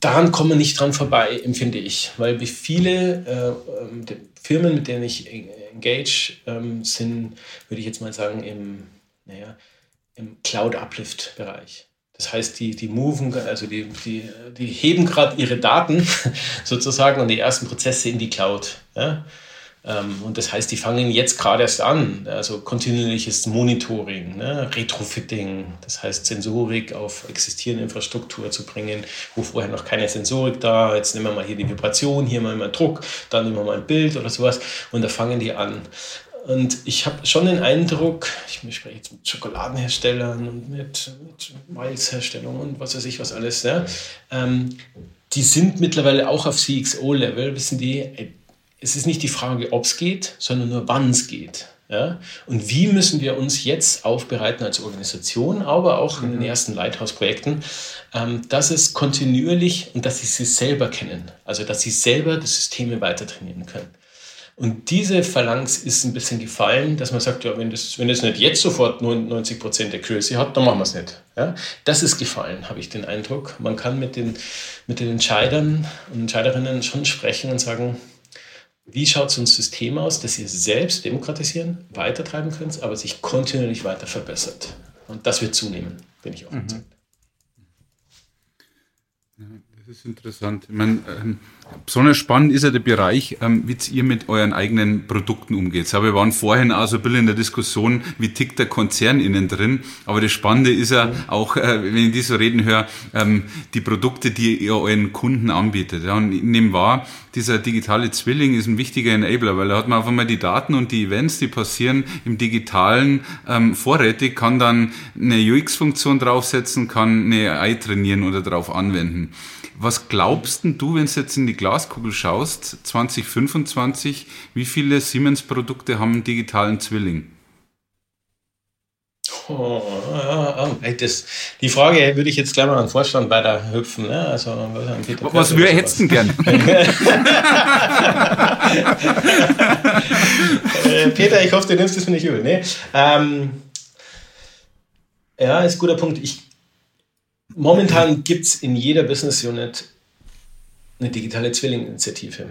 daran kommen wir nicht dran vorbei, empfinde ich, weil wie viele äh, ähm, Firmen, mit denen ich engage, ähm, sind, würde ich jetzt mal sagen, im, naja, im Cloud-Uplift-Bereich. Das heißt, die, die moven, also die, die, die heben gerade ihre Daten [LAUGHS] sozusagen und die ersten Prozesse in die Cloud. Ja? Ähm, und das heißt, die fangen jetzt gerade erst an. Also kontinuierliches Monitoring, ne? Retrofitting, das heißt Sensorik auf existierende Infrastruktur zu bringen, wo vorher noch keine Sensorik da. Jetzt nehmen wir mal hier die Vibration, hier mal Druck, dann nehmen wir mal ein Bild oder sowas. Und da fangen die an. Und ich habe schon den Eindruck, ich spreche jetzt mit Schokoladenherstellern und mit, mit Malzherstellern und was weiß ich was alles, ja, ähm, die sind mittlerweile auch auf CXO-Level, wissen die, es ist nicht die Frage, ob es geht, sondern nur wann es geht. Ja? Und wie müssen wir uns jetzt aufbereiten als Organisation, aber auch in den mhm. ersten Lighthouse-Projekten, ähm, dass es kontinuierlich und dass sie sich selber kennen, also dass sie selber das Systeme weiter trainieren können. Und diese Phalanx ist ein bisschen gefallen, dass man sagt, ja, wenn das, wenn das nicht jetzt sofort 99% Accuracy hat, dann machen wir es nicht. Ja? Das ist gefallen, habe ich den Eindruck. Man kann mit den, mit den Entscheidern und Entscheiderinnen schon sprechen und sagen, wie schaut so ein System aus, das ihr selbst demokratisieren, weitertreiben könnt, aber sich kontinuierlich weiter verbessert? Und das wird zunehmen, bin ich auch mhm. überzeugt. Mhm. Das ist interessant. Ich meine, ähm, besonders spannend ist ja der Bereich, ähm, wie ihr mit euren eigenen Produkten umgeht. Aber wir waren vorhin auch so ein bisschen in der Diskussion, wie tickt der Konzern innen drin. Aber das Spannende ist ja auch, äh, wenn ich die so reden höre, ähm, die Produkte, die ihr euren Kunden anbietet. Ja, und ich nehme wahr, dieser digitale Zwilling ist ein wichtiger Enabler, weil da hat man auf einmal die Daten und die Events, die passieren im digitalen ähm, vorrätig, kann dann eine UX-Funktion draufsetzen, kann eine AI trainieren oder darauf anwenden. Was glaubst du, wenn du jetzt in die Glaskugel schaust, 2025, wie viele Siemens-Produkte haben einen digitalen Zwilling? Oh, das, die Frage würde ich jetzt gleich mal an den Vorstand weiter hüpfen. Ne? Also, Peter was wir hättest du gern? [LAUGHS] Äh, Peter, ich hoffe, du nimmst das mir nicht übel. Nee. Ähm, ja, ist ein guter Punkt. Ich Momentan gibt es in jeder Business Unit eine digitale Zwillinginitiative.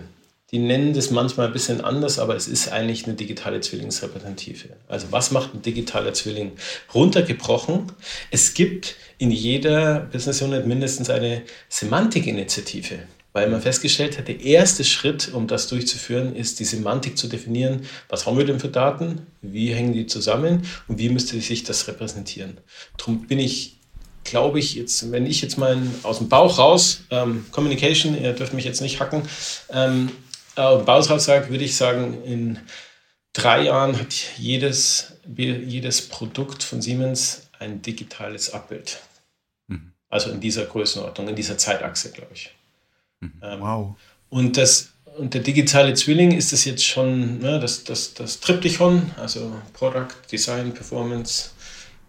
Die nennen das manchmal ein bisschen anders, aber es ist eigentlich eine digitale Zwillingsrepräsentative. Also was macht ein digitaler Zwilling? Runtergebrochen, es gibt in jeder Business Unit mindestens eine Semantikinitiative, weil man festgestellt hat, der erste Schritt, um das durchzuführen, ist die Semantik zu definieren. Was haben wir denn für Daten? Wie hängen die zusammen? Und wie müsste sich das repräsentieren? Darum bin ich glaube ich, jetzt, wenn ich jetzt mal aus dem Bauch raus, ähm, Communication, ihr dürft mich jetzt nicht hacken, ähm, äh, Bauch raus sagt, würde ich sagen, in drei Jahren hat jedes, jedes Produkt von Siemens ein digitales Abbild. Mhm. Also in dieser Größenordnung, in dieser Zeitachse, glaube ich. Mhm. Ähm, wow. Und das und der digitale Zwilling ist das jetzt schon ne, das, das, das Triptychon, also Product, Design, Performance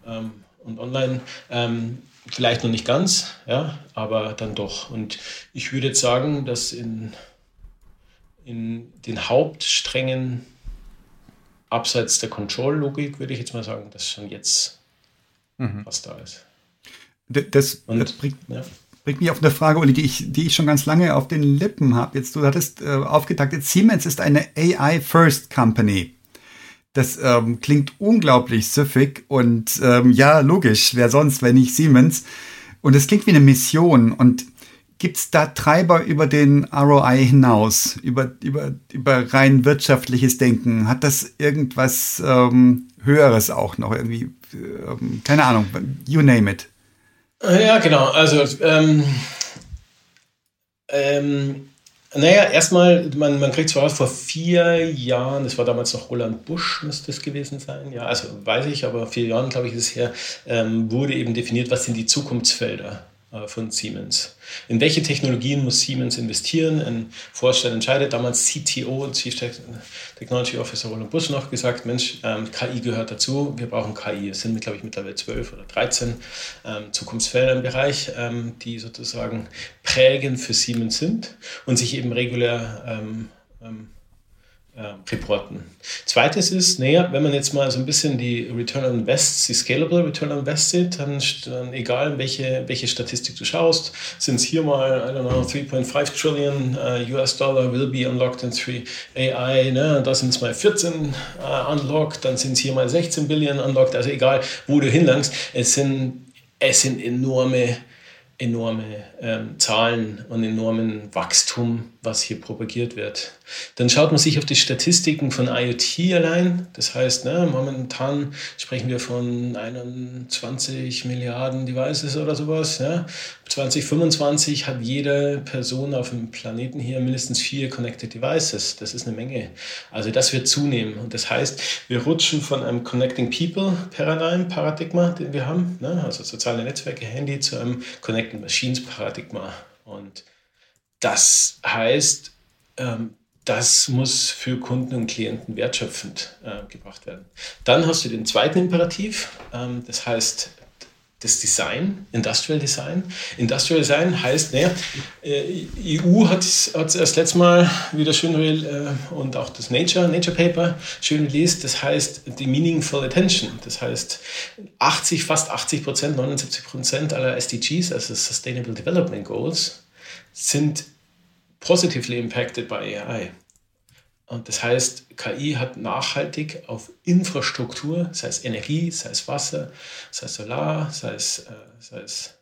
ähm, und Online. Ähm, Vielleicht noch nicht ganz, ja, aber dann doch. Und ich würde jetzt sagen, dass in, in den Hauptsträngen abseits der Control-Logik, würde ich jetzt mal sagen, dass schon jetzt mhm. was da ist. Das, Und, das bringt, ja. bringt, mich auf eine Frage, Uli, die ich, die ich schon ganz lange auf den Lippen habe. Jetzt, du hattest äh, aufgetaktet, Siemens ist eine AI-First-Company. Das ähm, klingt unglaublich süffig und ähm, ja, logisch, wer sonst, wenn nicht Siemens. Und es klingt wie eine Mission. Und gibt es da Treiber über den ROI hinaus, über, über, über rein wirtschaftliches Denken? Hat das irgendwas ähm, Höheres auch noch irgendwie? Ähm, keine Ahnung, you name it. Ja, genau. Also, ähm, ähm, naja, erstmal, man, man kriegt zwar vor vier Jahren, das war damals noch Roland Busch, müsste es gewesen sein, ja, also weiß ich, aber vier Jahren, glaube ich, ist es her, ähm, wurde eben definiert, was sind die Zukunftsfelder von Siemens. In welche Technologien muss Siemens investieren? Ein Vorstand entscheidet, damals CTO, Chief Technology Officer Roland Busch noch gesagt, Mensch, ähm, KI gehört dazu, wir brauchen KI. Es sind, glaube ich, mittlerweile zwölf oder 13 ähm, Zukunftsfelder im Bereich, ähm, die sozusagen prägend für Siemens sind und sich eben regulär ähm, ähm, äh, reporten. Zweites ist, naja, wenn man jetzt mal so ein bisschen die Return on Invest, die Scalable Return on Invest sieht, dann, dann egal welche, welche Statistik du schaust, sind es hier mal, I don't know, 3.5 Trillion uh, US Dollar will be unlocked in 3 AI, ne? da sind es mal 14 uh, unlocked, dann sind es hier mal 16 Billion unlocked, also egal, wo du hinlangst, es sind, es sind enorme enorme ähm, Zahlen und enormen Wachstum, was hier propagiert wird. Dann schaut man sich auf die Statistiken von IoT allein. Das heißt, ne, momentan sprechen wir von 21 Milliarden Devices oder sowas. Ja. 2025 hat jede Person auf dem Planeten hier mindestens vier Connected Devices. Das ist eine Menge. Also das wird zunehmen. Und das heißt, wir rutschen von einem Connecting People Paradigm, Paradigma, den wir haben, ne, also soziale Netzwerke, Handy, zu einem Connecting Machines Paradigma. Und das heißt, ähm, das muss für Kunden und Klienten wertschöpfend äh, gebracht werden. Dann hast du den zweiten Imperativ, ähm, das heißt das Design, Industrial Design. Industrial Design heißt, naja, äh, EU hat es erst letztes Mal wieder schön äh, und auch das Nature, Nature Paper schön released, das heißt die Meaningful Attention. Das heißt 80, fast 80 Prozent, 79 Prozent aller SDGs, also Sustainable Development Goals, sind positively impacted by AI. Und das heißt, KI hat nachhaltig auf Infrastruktur, sei es Energie, sei es Wasser, sei es Solar, sei es, äh, sei es,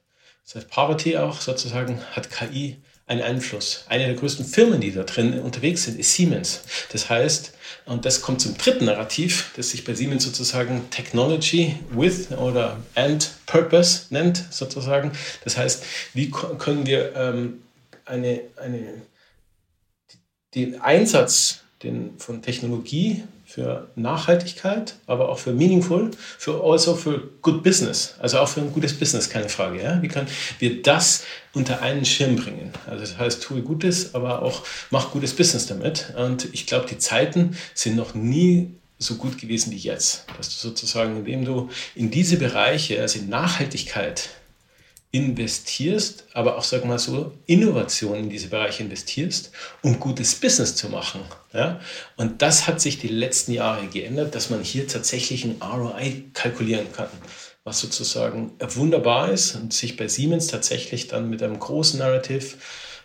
sei es Poverty auch sozusagen, hat KI einen Einfluss. Eine der größten Firmen, die da drin unterwegs sind, ist Siemens. Das heißt, und das kommt zum dritten Narrativ, das sich bei Siemens sozusagen Technology with oder and Purpose nennt, sozusagen. Das heißt, wie können wir ähm, eine, eine, den Einsatz den, von Technologie für Nachhaltigkeit, aber auch für meaningful, für also für good business, also auch für ein gutes Business, keine Frage. Ja? Wie können wir das unter einen Schirm bringen? Also das heißt, tue Gutes, aber auch mach gutes Business damit. Und ich glaube, die Zeiten sind noch nie so gut gewesen wie jetzt, dass du sozusagen, indem du in diese Bereiche, also in Nachhaltigkeit, investierst, aber auch, wir mal so, Innovation in diese Bereiche investierst, um gutes Business zu machen. Ja? Und das hat sich die letzten Jahre geändert, dass man hier tatsächlich ein ROI kalkulieren kann, was sozusagen wunderbar ist und sich bei Siemens tatsächlich dann mit einem großen Narrative,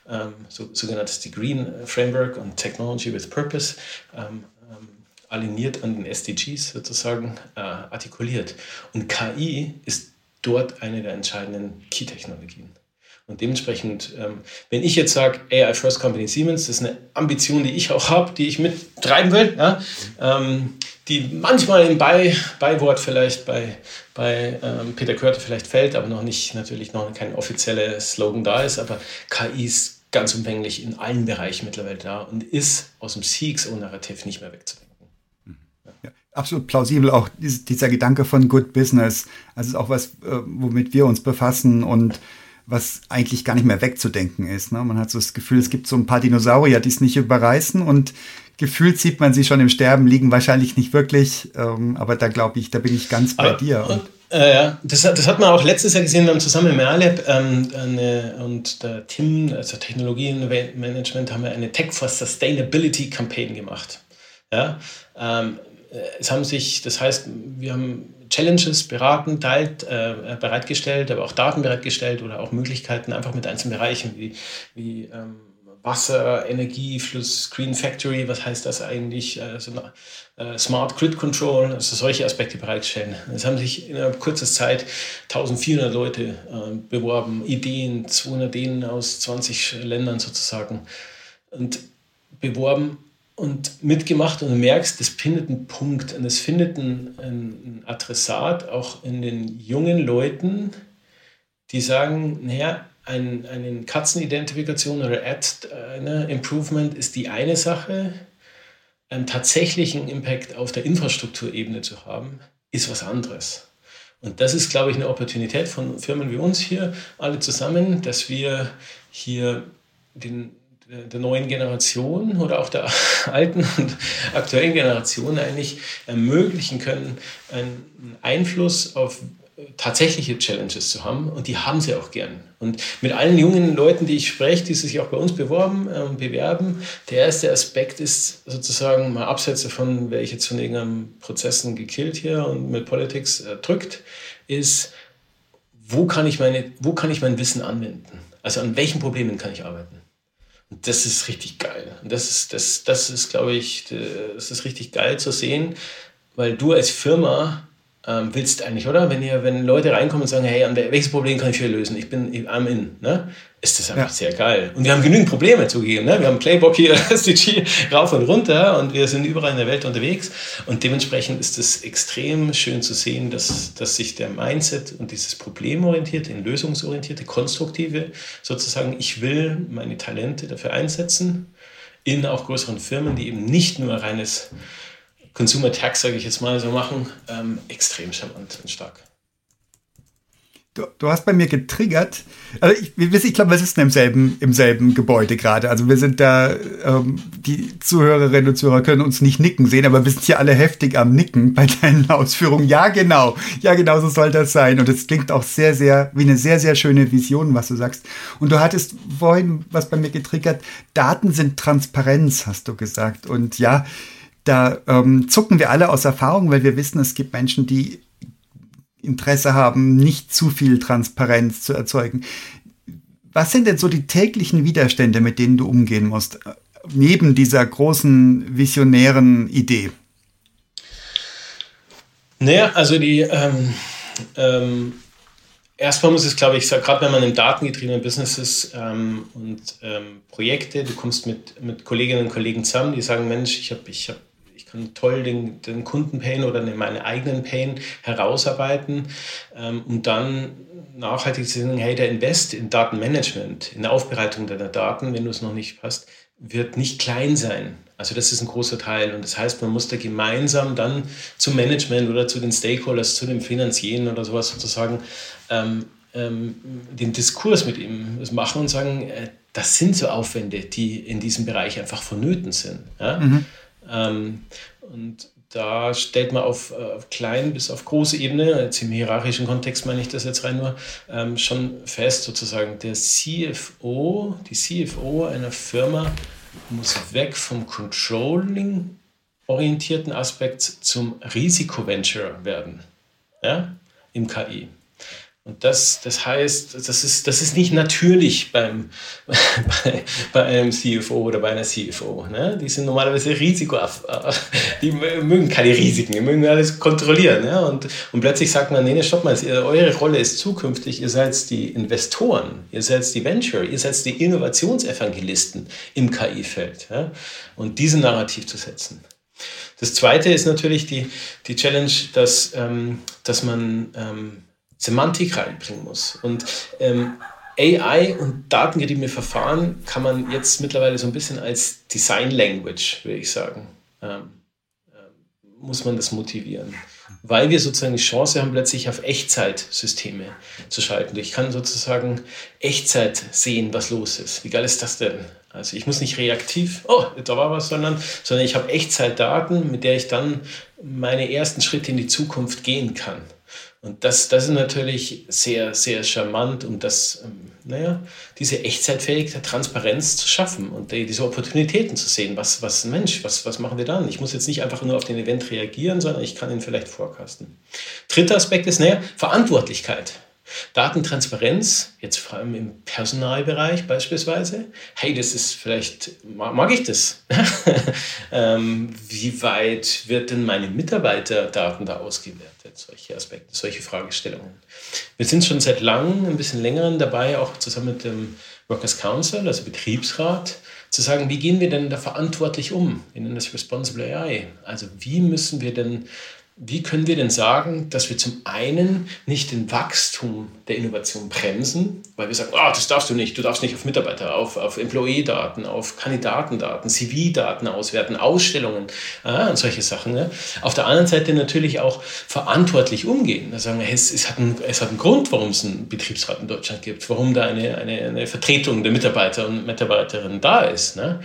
ähm, so, sogenanntes die Green Framework und Technology with Purpose, ähm, ähm aligniert an den SDGs sozusagen äh, artikuliert. Und KI ist dort eine der entscheidenden Key-Technologien. Und dementsprechend, ähm, wenn ich jetzt sage, AI First Company Siemens, das ist eine Ambition, die ich auch habe, die ich mittreiben will, ja, ähm, die manchmal im Bei Beiwort vielleicht bei, bei ähm, Peter Körte vielleicht fällt, aber noch nicht, natürlich noch kein offizieller Slogan da ist, aber KI ist ganz umfänglich in allen Bereichen mittlerweile da und ist aus dem CXO-Narrativ nicht mehr wegzudenken absolut plausibel auch dieser Gedanke von Good Business. Also ist auch was, äh, womit wir uns befassen und was eigentlich gar nicht mehr wegzudenken ist. Ne? Man hat so das Gefühl, es gibt so ein paar Dinosaurier, die es nicht überreißen und gefühlt sieht man sie schon im Sterben liegen, wahrscheinlich nicht wirklich, ähm, aber da glaube ich, da bin ich ganz bei aber, dir. Und, äh, das, das, hat man auch letztes Jahr gesehen, wir haben zusammen im AirLab ähm, eine, und der Tim, also Technologiemanagement, haben wir eine Tech for Sustainability Campaign gemacht. Ja? Ähm, es haben sich, das heißt, wir haben Challenges beraten, teilt, äh, bereitgestellt, aber auch Daten bereitgestellt oder auch Möglichkeiten einfach mit einzelnen Bereichen wie, wie ähm, Wasser, Energie, Fluss, Green Factory, was heißt das eigentlich? Also, äh, Smart Grid Control, also solche Aspekte bereitstellen. Es haben sich in einer kurzen Zeit 1400 Leute äh, beworben, Ideen, 200 Ideen aus 20 Ländern sozusagen und beworben und mitgemacht und du merkst, das findet einen Punkt und es findet ein, Adressat auch in den jungen Leuten, die sagen, naja, ein, eine Katzenidentifikation oder Ad-Improvement äh, ist die eine Sache, einen tatsächlichen Impact auf der Infrastrukturebene zu haben, ist was anderes. Und das ist, glaube ich, eine Opportunität von Firmen wie uns hier alle zusammen, dass wir hier den, der neuen Generation oder auch der [LAUGHS] alten und aktuellen Generation eigentlich ermöglichen können, einen Einfluss auf tatsächliche Challenges zu haben und die haben sie auch gern. Und mit allen jungen Leuten, die ich spreche, die sich auch bei uns beworben, äh, bewerben, der erste Aspekt ist sozusagen mal abseits davon, wer ich jetzt von irgendeinem Prozessen gekillt hier und mit Politics äh, drückt, ist, wo kann, ich meine, wo kann ich mein Wissen anwenden? Also an welchen Problemen kann ich arbeiten? Das ist richtig geil. Das ist, das, das ist, glaube ich, das ist richtig geil zu sehen, weil du als Firma ähm, willst eigentlich, oder? Wenn ihr, wenn Leute reinkommen und sagen, hey, welches Problem kann ich für lösen? Ich bin I'm in, ne? Ist das einfach ja. sehr geil. Und wir haben genügend Probleme zugegeben, ne? Wir haben Playbook hier, [LAUGHS] SDG rauf und runter und wir sind überall in der Welt unterwegs. Und dementsprechend ist es extrem schön zu sehen, dass, dass sich der Mindset und dieses problemorientierte, lösungsorientierte, konstruktive, sozusagen, ich will meine Talente dafür einsetzen, in auch größeren Firmen, die eben nicht nur reines Consumer Tax, sage ich jetzt mal so machen, ähm, extrem charmant und stark. Du, du, hast bei mir getriggert. Also ich, ich glaube, wir sitzen im selben, im selben Gebäude gerade. Also wir sind da, ähm, die Zuhörerinnen und Zuhörer können uns nicht nicken sehen, aber wir sind hier alle heftig am Nicken bei deinen Ausführungen. Ja, genau. Ja, genau so soll das sein. Und es klingt auch sehr, sehr, wie eine sehr, sehr schöne Vision, was du sagst. Und du hattest vorhin was bei mir getriggert. Daten sind Transparenz, hast du gesagt. Und ja, da ähm, zucken wir alle aus Erfahrung, weil wir wissen, es gibt Menschen, die Interesse haben, nicht zu viel Transparenz zu erzeugen. Was sind denn so die täglichen Widerstände, mit denen du umgehen musst, neben dieser großen visionären Idee? Naja, also die ähm, ähm, erstmal muss es, glaube ich, gerade wenn man im datengetriebenen Business ist ähm, und ähm, Projekte, du kommst mit, mit Kolleginnen und Kollegen zusammen, die sagen, Mensch, ich habe ich hab kann toll den, den Kundenpain oder meine eigenen Pain herausarbeiten, ähm, um dann nachhaltig zu sagen, hey, der Invest in Datenmanagement, in der Aufbereitung deiner Daten, wenn du es noch nicht hast, wird nicht klein sein. Also das ist ein großer Teil und das heißt, man muss da gemeinsam dann zum Management oder zu den Stakeholders, zu den Finanzieren oder sowas sozusagen ähm, ähm, den Diskurs mit ihm machen und sagen, äh, das sind so Aufwände, die in diesem Bereich einfach vonnöten sind. Ja? Mhm. Ähm, und da stellt man auf, äh, auf klein bis auf große Ebene, jetzt im hierarchischen Kontext meine ich das jetzt rein nur, ähm, schon fest sozusagen, der CFO, die CFO einer Firma muss weg vom Controlling orientierten Aspekt zum Risikoventure werden ja, im KI. Und das, das heißt, das ist, das ist nicht natürlich beim, bei, [LAUGHS] bei einem CFO oder bei einer CFO. Ne? Die sind normalerweise risikoaff. Die mögen keine Risiken, die mögen alles kontrollieren. Ne? Und, und plötzlich sagt man, nee, nee, stopp mal, eure Rolle ist zukünftig, ihr seid die Investoren, ihr seid die Venture, ihr seid die Innovationsevangelisten im KI-Feld. Ja? Und diesen Narrativ zu setzen. Das zweite ist natürlich die, die Challenge, dass, ähm, dass man ähm, Semantik reinbringen muss. Und ähm, AI und datengetriebene Verfahren kann man jetzt mittlerweile so ein bisschen als Design Language, würde ich sagen, ähm, äh, muss man das motivieren. Weil wir sozusagen die Chance haben, plötzlich auf Echtzeitsysteme zu schalten. Ich kann sozusagen Echtzeit sehen, was los ist. Wie geil ist das denn? Also ich muss nicht reaktiv, oh, da war was, sondern, sondern ich habe Echtzeitdaten, mit der ich dann meine ersten Schritte in die Zukunft gehen kann. Und das, das ist natürlich sehr, sehr charmant, um das, ähm, naja, diese Echtzeitfähigkeit, Transparenz zu schaffen und die, diese Opportunitäten zu sehen. Was, was, Mensch, was, was machen wir dann? Ich muss jetzt nicht einfach nur auf den Event reagieren, sondern ich kann ihn vielleicht vorkasten. Dritter Aspekt ist, naja, Verantwortlichkeit. Datentransparenz, jetzt vor allem im Personalbereich beispielsweise. Hey, das ist vielleicht, mag ich das? [LAUGHS] ähm, wie weit wird denn meine Mitarbeiterdaten da ausgewertet? Solche Aspekte, solche Fragestellungen. Wir sind schon seit langem, ein bisschen längeren dabei, auch zusammen mit dem Workers Council, also Betriebsrat, zu sagen, wie gehen wir denn da verantwortlich um? Wir nennen das Responsible AI. Also wie müssen wir denn wie können wir denn sagen, dass wir zum einen nicht den Wachstum der Innovation bremsen, weil wir sagen, oh, das darfst du nicht, du darfst nicht auf Mitarbeiter, auf, auf Employee-Daten, auf Kandidatendaten, CV-Daten auswerten, Ausstellungen äh, und solche Sachen. Ne? Auf der anderen Seite natürlich auch verantwortlich umgehen. Da sagen wir, es, es, hat einen, es hat einen Grund, warum es einen Betriebsrat in Deutschland gibt, warum da eine, eine, eine Vertretung der Mitarbeiter und Mitarbeiterinnen da ist. Ne?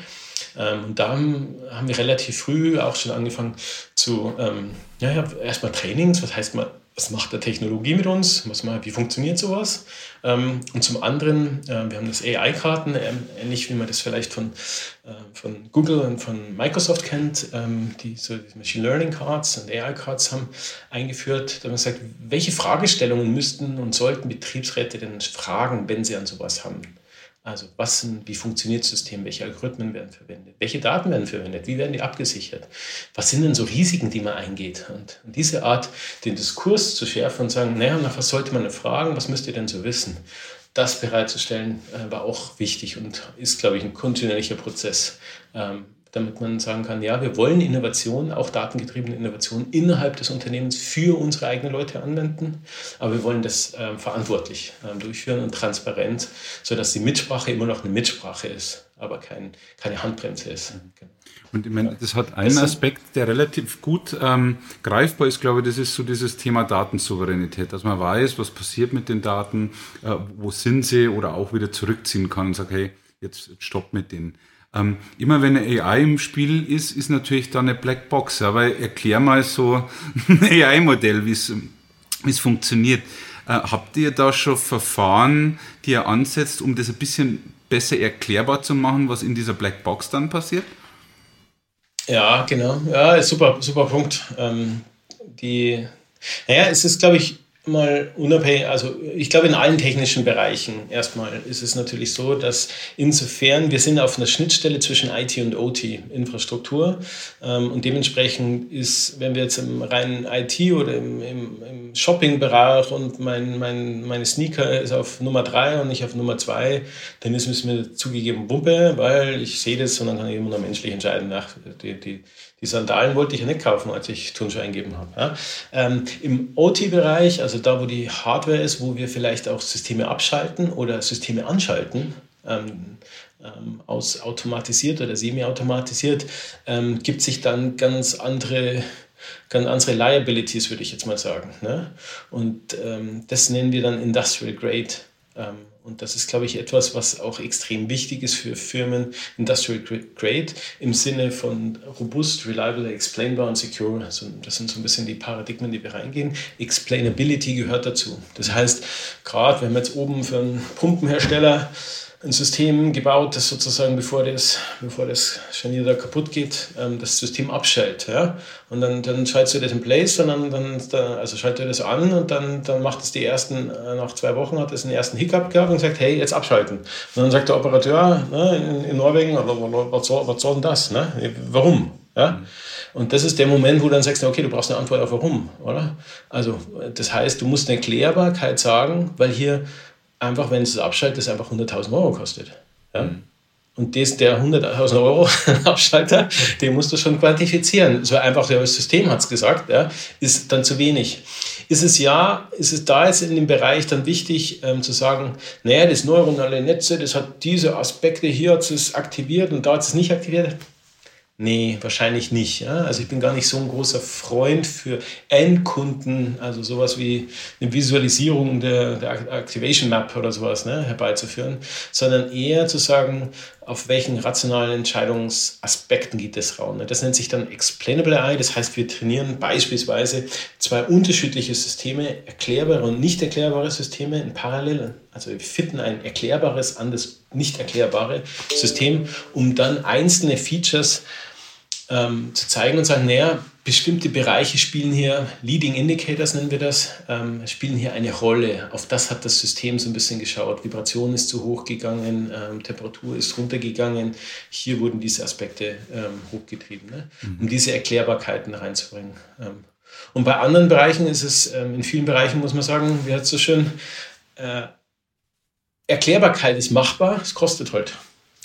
Ähm, und da haben, haben, wir relativ früh auch schon angefangen zu, ähm, ja, ja, erstmal Trainings, was heißt mal, was macht der Technologie mit uns, was mal, wie funktioniert sowas? Ähm, und zum anderen, äh, wir haben das AI-Karten, äh, ähnlich wie man das vielleicht von, äh, von Google und von Microsoft kennt, ähm, die so die Machine Learning Cards und AI-Cards haben eingeführt. Da wir gesagt, welche Fragestellungen müssten und sollten Betriebsräte denn fragen, wenn sie an sowas haben? Also was sind, wie funktioniert das System, welche Algorithmen werden verwendet, welche Daten werden verwendet, wie werden die abgesichert, was sind denn so Risiken, die man eingeht. Und, diese Art, den Diskurs zu schärfen und sagen, naja, nach was sollte man fragen, was müsst ihr denn so wissen, das bereitzustellen, äh, war auch wichtig und ist, glaube ich, ein kontinuierlicher Prozess. Damit man sagen kann, ja, wir wollen Innovation, auch datengetriebene Innovation innerhalb des Unternehmens für unsere eigenen Leute anwenden, aber wir wollen das äh, verantwortlich äh, durchführen und transparent, sodass die Mitsprache immer noch eine Mitsprache ist, aber kein, keine Handbremse ist. Genau. Und ich meine, das hat einen Aspekt, der relativ gut ähm, greifbar ist, glaube ich, das ist so dieses Thema Datensouveränität, dass man weiß, was passiert mit den Daten, äh, wo sind sie oder auch wieder zurückziehen kann und sagt, hey, jetzt, jetzt stopp mit denen. Ähm, immer wenn eine AI im Spiel ist, ist natürlich dann eine Blackbox. Aber erklär mal so ein [LAUGHS] AI-Modell, wie es funktioniert. Äh, habt ihr da schon Verfahren, die ihr ansetzt, um das ein bisschen besser erklärbar zu machen, was in dieser Blackbox dann passiert? Ja, genau. Ja, super, super Punkt. Ähm, die, naja, es ist, glaube ich, mal unabhängig, also ich glaube in allen technischen Bereichen erstmal ist es natürlich so, dass insofern wir sind auf einer Schnittstelle zwischen IT und OT Infrastruktur ähm, und dementsprechend ist, wenn wir jetzt im reinen IT oder im, im, im Shopping-Bereich und mein, mein, meine Sneaker ist auf Nummer drei und nicht auf Nummer zwei, dann ist es mir zugegeben Wumpe, weil ich sehe das und dann kann ich immer noch menschlich entscheiden, nach die, die die Sandalen wollte ich ja nicht kaufen, als ich Turnschuhe eingeben habe. Ja. Ähm, Im OT-Bereich, also da, wo die Hardware ist, wo wir vielleicht auch Systeme abschalten oder Systeme anschalten, ähm, ähm, aus automatisiert oder semi-automatisiert, ähm, gibt sich dann ganz andere ganz andere Liabilities, würde ich jetzt mal sagen. Ne? Und ähm, das nennen wir dann Industrial Grade ähm, und das ist, glaube ich, etwas, was auch extrem wichtig ist für Firmen, Industrial Grade im Sinne von robust, reliable, explainbar und secure. Also das sind so ein bisschen die Paradigmen, die wir reingehen. Explainability gehört dazu. Das heißt, gerade wenn wir jetzt oben für einen Pumpenhersteller ein System gebaut, das sozusagen, bevor das, bevor das Scharnier da kaputt geht, ähm, das System abschaltet. Ja? Und dann, dann schaltest du das in place und dann, dann, dann also schaltet du das an und dann, dann macht es die ersten, äh, nach zwei Wochen hat es einen ersten Hiccup gehabt und sagt, hey, jetzt abschalten. Und dann sagt der Operateur ne, in, in Norwegen, was soll, denn das? Ne? Warum? Ja? Und das ist der Moment, wo du dann sagst, okay, du brauchst eine Antwort auf warum, oder? Also, das heißt, du musst eine Erklärbarkeit sagen, weil hier einfach, wenn es abschaltet, das einfach 100.000 Euro kostet. Ja? Mhm. Und das, der 100.000 Euro [LAUGHS] Abschalter, den musst du schon quantifizieren. So einfach, das System hat es gesagt, ja, ist dann zu wenig. Ist es ja, ist es da jetzt in dem Bereich dann wichtig ähm, zu sagen, naja, das neuronale Netze, das hat diese Aspekte, hier hat es aktiviert und da hat es nicht aktiviert. Nee, wahrscheinlich nicht. Ja? Also ich bin gar nicht so ein großer Freund für Endkunden, also sowas wie eine Visualisierung der, der Activation Map oder sowas ne, herbeizuführen, sondern eher zu sagen, auf welchen rationalen Entscheidungsaspekten geht es raus. Das nennt sich dann Explainable AI, das heißt, wir trainieren beispielsweise zwei unterschiedliche Systeme, erklärbare und nicht erklärbare Systeme in Parallel. Also wir fitten ein erklärbares an das nicht erklärbare System, um dann einzelne Features ähm, zu zeigen und sagen, naja, bestimmte Bereiche spielen hier, Leading Indicators nennen wir das, ähm, spielen hier eine Rolle. Auf das hat das System so ein bisschen geschaut. Vibration ist zu hoch gegangen, ähm, Temperatur ist runtergegangen. Hier wurden diese Aspekte ähm, hochgetrieben, ne? mhm. um diese Erklärbarkeiten reinzubringen. Ähm, und bei anderen Bereichen ist es, ähm, in vielen Bereichen muss man sagen, wie hat es so schön, äh, Erklärbarkeit ist machbar, es kostet halt.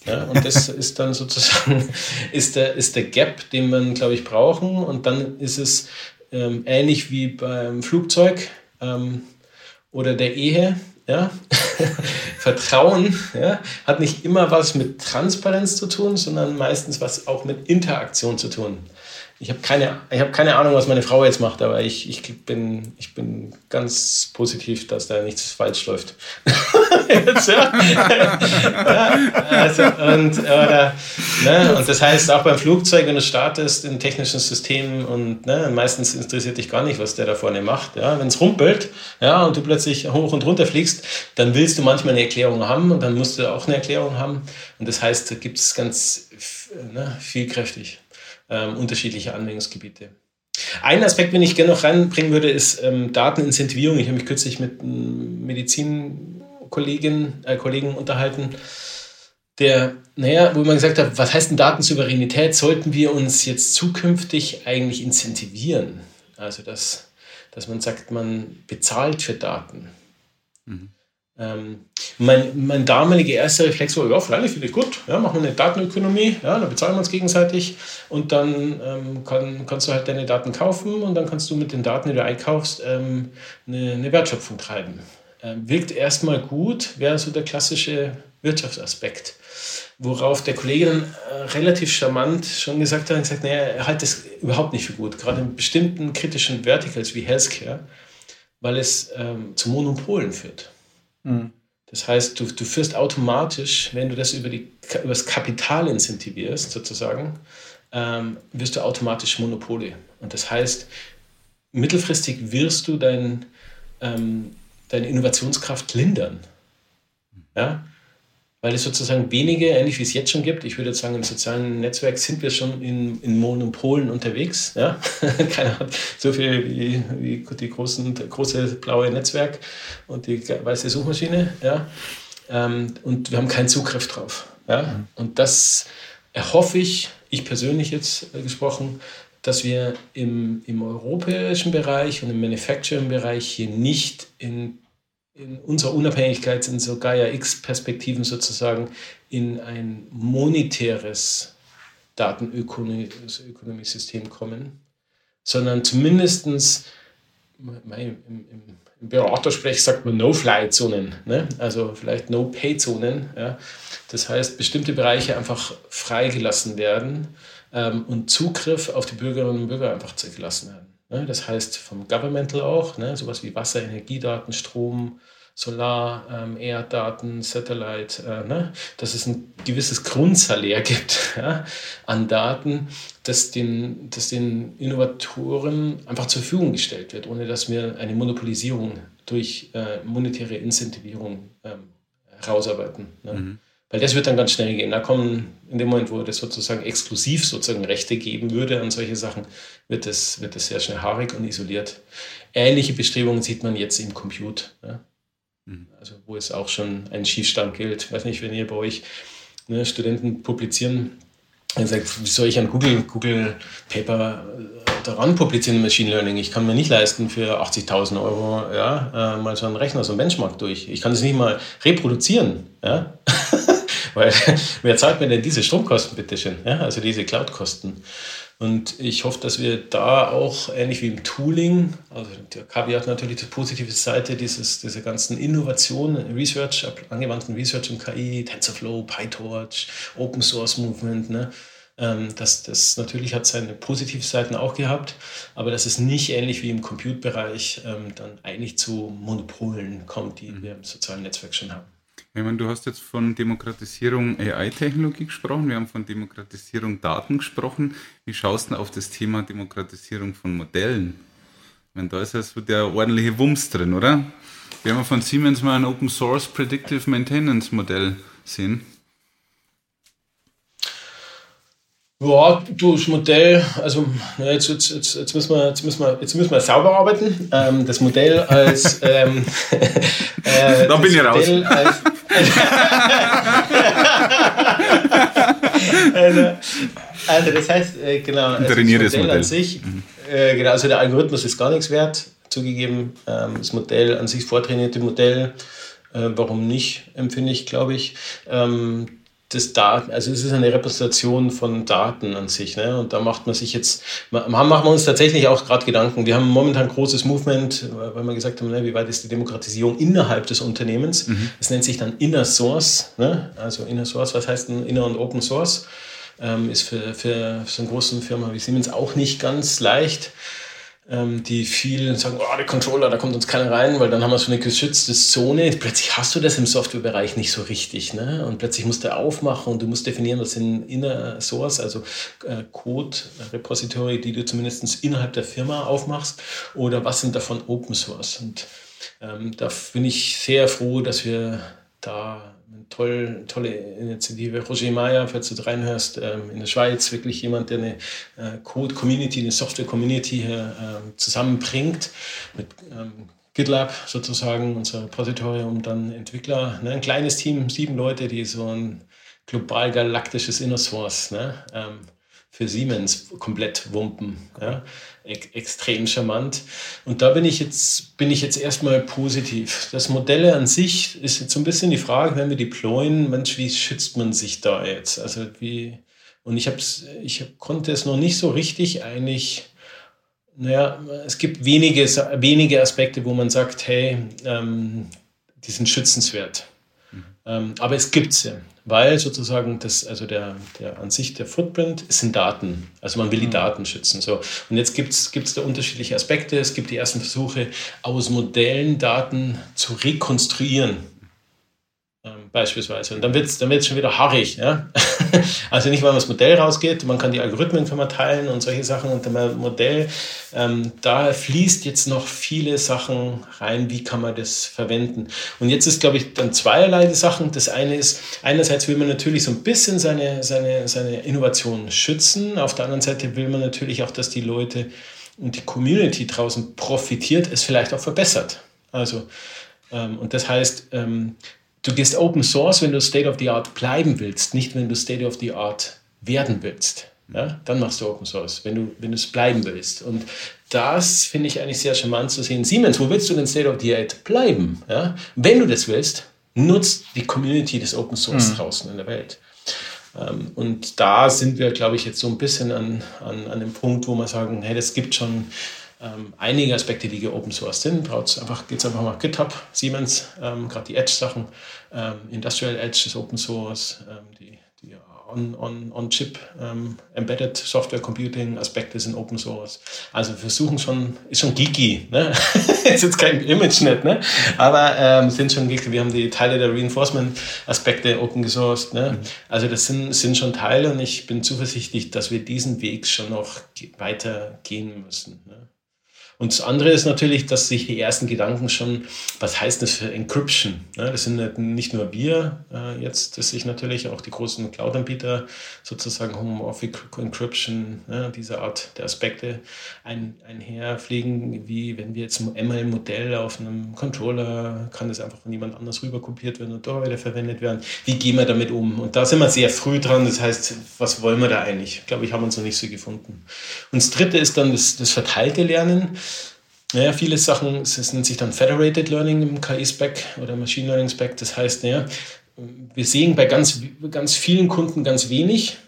Ja, und das [LAUGHS] ist dann sozusagen ist der, ist der Gap, den man, glaube ich, brauchen. Und dann ist es ähm, ähnlich wie beim Flugzeug ähm, oder der Ehe. Ja? [LAUGHS] Vertrauen ja, hat nicht immer was mit Transparenz zu tun, sondern meistens was auch mit Interaktion zu tun. Ich habe keine, hab keine Ahnung, was meine Frau jetzt macht, aber ich, ich, bin, ich bin ganz positiv, dass da nichts falsch läuft. jetzt, [LAUGHS] ja. also, und, oder, ne, und das heißt, auch beim Flugzeug, wenn du startest in technischen Systemen und ne, meistens interessiert dich gar nicht, was der da vorne macht. Ja. Wenn es rumpelt ja, und du plötzlich hoch und runter fliegst, dann willst du manchmal eine Erklärung haben und dann musst du auch eine Erklärung haben. Und das heißt, da gibt es ganz ne, vielkräftig ähm, unterschiedliche Anwendungsgebiete. Ein Aspekt, den ich gerne noch reinbringen würde, ist ähm, Datenincentivierung. Ich habe mich kürzlich mit einem Medizinkollegen äh, Kollegen unterhalten, der, naja, wo man gesagt hat, was heißt denn Datensouveränität? Sollten wir uns jetzt zukünftig eigentlich incentivieren? Also, dass, dass man sagt, man bezahlt für Daten. Mhm. Ähm, mein, mein damaliger erster Reflex war, ja, freilich finde ich gut, ja, machen wir eine Datenökonomie, ja, dann bezahlen wir uns gegenseitig und dann ähm, kann, kannst du halt deine Daten kaufen und dann kannst du mit den Daten, die du einkaufst, ähm, eine, eine, Wertschöpfung treiben. Ähm, wirkt erstmal gut, wäre so der klassische Wirtschaftsaspekt. Worauf der Kollege dann äh, relativ charmant schon gesagt hat, gesagt, naja, er hält das überhaupt nicht für gut, gerade in bestimmten kritischen Verticals wie Healthcare, weil es ähm, zu Monopolen führt. Mhm. Das heißt, du, du führst automatisch, wenn du das über, die, über das Kapital incentivierst, sozusagen, ähm, wirst du automatisch Monopole. Und das heißt, mittelfristig wirst du dein, ähm, deine Innovationskraft lindern. Ja? Weil es sozusagen wenige, ähnlich wie es jetzt schon gibt, ich würde sagen, im sozialen Netzwerk sind wir schon in, in Monopolen unterwegs. Ja? [LAUGHS] Keiner hat so viel wie, wie die großen, große blaue Netzwerk und die weiße Suchmaschine. Ja? Ähm, und wir haben keinen Zugriff drauf. Ja? Mhm. Und das erhoffe ich, ich persönlich jetzt gesprochen, dass wir im, im europäischen Bereich und im Manufacturing-Bereich hier nicht in in unserer Unabhängigkeit sind so Gaia-X-Perspektiven sozusagen in ein monetäres Datenökonomiesystem kommen, sondern zumindest im, im, im Beratersprech sagt man No-Fly-Zonen, ne? also vielleicht No-Pay-Zonen. Ja? Das heißt, bestimmte Bereiche einfach freigelassen werden ähm, und Zugriff auf die Bürgerinnen und Bürger einfach zugelassen werden. Ne? Das heißt vom Governmental auch, ne? sowas wie Wasser, Energiedaten, Strom, Solar, ähm, Erddaten, Satellite, äh, ne? dass es ein gewisses Grundsalär gibt [LAUGHS] ja? an Daten, das den, das den Innovatoren einfach zur Verfügung gestellt wird, ohne dass wir eine Monopolisierung durch äh, monetäre Incentivierung ähm, herausarbeiten. Ne? Mhm. Weil das wird dann ganz schnell gehen. Da kommen, in dem Moment, wo das sozusagen exklusiv sozusagen Rechte geben würde an solche Sachen, wird das, wird das sehr schnell haarig und isoliert. Ähnliche Bestrebungen sieht man jetzt im Compute. Ja? Mhm. Also wo es auch schon ein Schiefstand gilt. Ich weiß nicht, wenn ihr bei euch ne, Studenten publizieren, dann sagt, wie soll ich ein Google, Google Paper äh, daran publizieren Machine Learning? Ich kann mir nicht leisten, für 80.000 Euro ja, äh, mal so einen Rechner, so einen Benchmark durch. Ich kann es nicht mal reproduzieren. Ja? [LAUGHS] Weil [LAUGHS] wer zahlt mir denn diese Stromkosten, bitteschön? Ja? Also diese Cloud-Kosten. Und ich hoffe, dass wir da auch, ähnlich wie im Tooling, also der KI hat natürlich die positive Seite dieses, dieser ganzen Innovation, Research, angewandten Research im KI, TensorFlow, PyTorch, Open Source Movement, ne? Ähm, das, das natürlich hat seine positive Seiten auch gehabt, aber dass es nicht ähnlich wie im Compute-Bereich ähm, dann eigentlich zu Monopolen kommt, die mhm. wir im sozialen Netzwerk schon haben. Ich meine, du hast jetzt von Demokratisierung AI-Technologie gesprochen, wir haben von Demokratisierung Daten gesprochen. Wie schaust du auf das Thema Demokratisierung von Modellen? Ich meine, da ist ja so der ordentliche Wumms drin, oder? Wir haben von Siemens mal ein Open Source Predictive Maintenance Modell sehen. Ja, du, das Modell, also jetzt, jetzt, jetzt, jetzt, müssen, wir, jetzt, müssen, wir, jetzt müssen wir sauber arbeiten. Ähm, das Modell als. Ähm, [LAUGHS] äh, da bin ich raus. Als, also, also, das heißt, äh, genau, also das Modell, Modell, an sich, mhm. äh, genau, also der Algorithmus ist gar nichts wert, zugegeben. Ähm, das Modell an sich, vortrainierte Modell, äh, warum nicht, empfinde ich, glaube ich. Ähm, des Daten, also es ist eine Repräsentation von Daten an sich. Ne? Und da macht man sich jetzt, machen wir uns tatsächlich auch gerade Gedanken. Wir haben momentan ein großes Movement, weil wir gesagt haben, ne, wie weit ist die Demokratisierung innerhalb des Unternehmens? Mhm. Das nennt sich dann Inner Source. Ne? Also Inner Source, was heißt denn Inner und Open Source? Ähm, ist für, für, für so eine große Firma wie Siemens auch nicht ganz leicht ähm, die viel sagen, oh, der Controller, da kommt uns keiner rein, weil dann haben wir so eine geschützte Zone. Plötzlich hast du das im Softwarebereich nicht so richtig. Ne? Und plötzlich musst du aufmachen und du musst definieren, was sind Inner Source, also äh, Code, Repository, die du zumindest innerhalb der Firma aufmachst, oder was sind davon Open Source. Und ähm, da bin ich sehr froh, dass wir da eine toll, tolle Initiative. Roger Meyer, falls du reinhörst, ähm, in der Schweiz, wirklich jemand, der eine äh, Code-Community, eine Software-Community hier ähm, zusammenbringt mit ähm, GitLab sozusagen, unser Repository, um dann Entwickler, ne, ein kleines Team, sieben Leute, die so ein global galaktisches Inner Source ne, für Siemens komplett wumpen. Ja extrem charmant. Und da bin ich jetzt, bin ich jetzt erstmal positiv. Das Modelle an sich ist jetzt so ein bisschen die Frage, wenn wir deployen, Mensch, wie schützt man sich da jetzt? Also wie, und ich, hab's, ich hab, konnte es noch nicht so richtig eigentlich, naja, es gibt wenige, wenige Aspekte, wo man sagt, hey, ähm, die sind schützenswert. Mhm. Ähm, aber es gibt sie weil sozusagen das, also der, der an sich der Footprint sind Daten. Also man will die mhm. Daten schützen. So. Und jetzt gibt es da unterschiedliche Aspekte. Es gibt die ersten Versuche, aus Modellen Daten zu rekonstruieren beispielsweise. Und dann wird es dann wird's schon wieder haarig. Ja? [LAUGHS] also nicht, weil man das Modell rausgeht, man kann die Algorithmen kann man teilen und solche Sachen und dann Modell, ähm, da fließt jetzt noch viele Sachen rein, wie kann man das verwenden. Und jetzt ist, glaube ich, dann zweierlei die Sachen. Das eine ist, einerseits will man natürlich so ein bisschen seine, seine, seine Innovation schützen, auf der anderen Seite will man natürlich auch, dass die Leute und die Community draußen profitiert, es vielleicht auch verbessert. Also, ähm, und das heißt, ähm, du gehst Open Source, wenn du State of the Art bleiben willst, nicht wenn du State of the Art werden willst. Ja, dann machst du Open Source, wenn du, wenn du es bleiben willst. Und das finde ich eigentlich sehr charmant zu sehen. Siemens, wo willst du denn State of the Art bleiben? Ja? Wenn du das willst, nutzt die Community des Open Source mhm. draußen in der Welt. Ähm, und da sind wir, glaube ich, jetzt so ein bisschen an, an, an dem Punkt, wo wir sagen, hey, das gibt schon ähm, einige Aspekte, die Open Source sind. einfach, geht es einfach mal GitHub, Siemens, ähm, gerade die Edge-Sachen. Ähm, Industrial Edge ist Open Source, ähm, die, die On-Chip on, on ähm, Embedded Software Computing Aspekte sind Open Source. Also wir versuchen schon, ist schon geeky, ne? [LAUGHS] ist jetzt kein ImageNet, ne? aber ähm, sind schon geeky. Wir haben die Teile der Reinforcement Aspekte Open Source. Ne? Mhm. Also das sind, sind schon Teile und ich bin zuversichtlich, dass wir diesen Weg schon noch weiter gehen müssen. Ne? Und das andere ist natürlich, dass sich die ersten Gedanken schon, was heißt das für Encryption? Das sind nicht nur wir äh, jetzt, dass sich natürlich auch die großen Cloud-Anbieter sozusagen Homomorphic Encryption, diese Art der Aspekte ein, einherpflegen, wie wenn wir jetzt ein ML-Modell auf einem Controller, kann das einfach von jemand anders rüber kopiert werden und dort wieder verwendet werden. Wie gehen wir damit um? Und da sind wir sehr früh dran. Das heißt, was wollen wir da eigentlich? Ich glaube, ich habe uns noch nicht so gefunden. Und das dritte ist dann das, das verteilte Lernen. Naja, viele Sachen, es nennt sich dann Federated Learning im KI-Spec oder Machine Learning Spec. Das heißt, naja, wir sehen bei ganz, ganz vielen Kunden ganz wenig,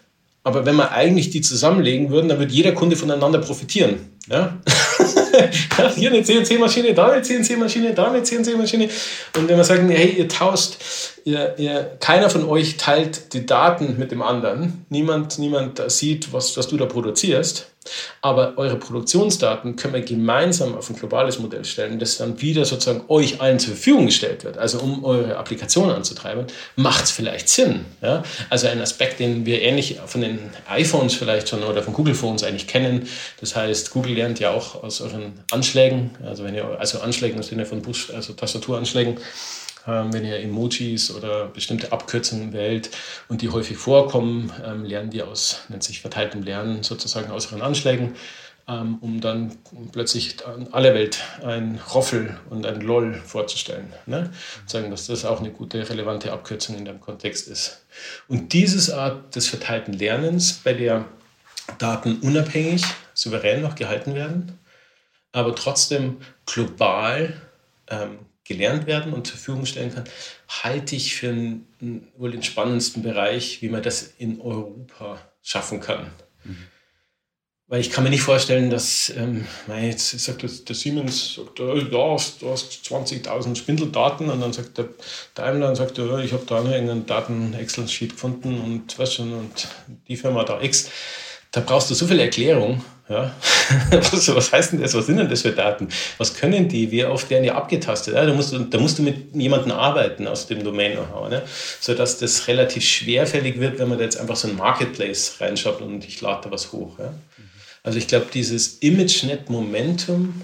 aber wenn wir eigentlich die zusammenlegen würden, dann würde jeder Kunde voneinander profitieren. Ja? [LAUGHS] Hier eine CNC-Maschine, da eine CNC-Maschine, da eine CNC-Maschine. Und wenn wir sagen, hey, ihr tauscht, ihr, ihr, keiner von euch teilt die Daten mit dem anderen, niemand, niemand sieht, was, was du da produzierst, aber eure Produktionsdaten können wir gemeinsam auf ein globales Modell stellen, das dann wieder sozusagen euch allen zur Verfügung gestellt wird. Also um eure Applikation anzutreiben, macht es vielleicht Sinn. Ja? Also ein Aspekt, den wir ähnlich von den iPhones vielleicht schon oder von Google Phones eigentlich kennen. Das heißt, Google lernt ja auch aus euren Anschlägen, also wenn ihr also Anschlägen im Sinne von Bus, also Tastaturanschlägen, wenn ihr Emojis oder bestimmte Abkürzungen wählt und die häufig vorkommen, ähm, lernen die aus, nennt sich verteiltem Lernen, sozusagen aus ihren Anschlägen, ähm, um dann plötzlich an alle Welt ein Roffel und ein LOL vorzustellen. Ne? Sagen, dass das auch eine gute, relevante Abkürzung in dem Kontext ist. Und diese Art des verteilten Lernens, bei der Daten unabhängig, souverän noch gehalten werden, aber trotzdem global ähm, gelernt werden und zur Verfügung stellen kann, halte ich für einen, wohl den spannendsten Bereich, wie man das in Europa schaffen kann. Mhm. Weil ich kann mir nicht vorstellen, dass, ähm, jetzt sagt das, der Siemens, sagt, ja, du hast 20.000 Spindeldaten und dann sagt der Daimler und sagt, ja, ich habe da irgendeinen Daten-Excel-Sheet gefunden und was schon, und die Firma da X da brauchst du so viel Erklärung. Ja? [LAUGHS] was, was heißt denn das? Was sind denn das für Daten? Was können die? Wie oft werden die abgetastet? Ja, da, musst du, da musst du mit jemandem arbeiten aus dem Domain-Know-how, ne? sodass das relativ schwerfällig wird, wenn man da jetzt einfach so ein Marketplace reinschaut und ich lade da was hoch. Ja? Also ich glaube, dieses ImageNet-Momentum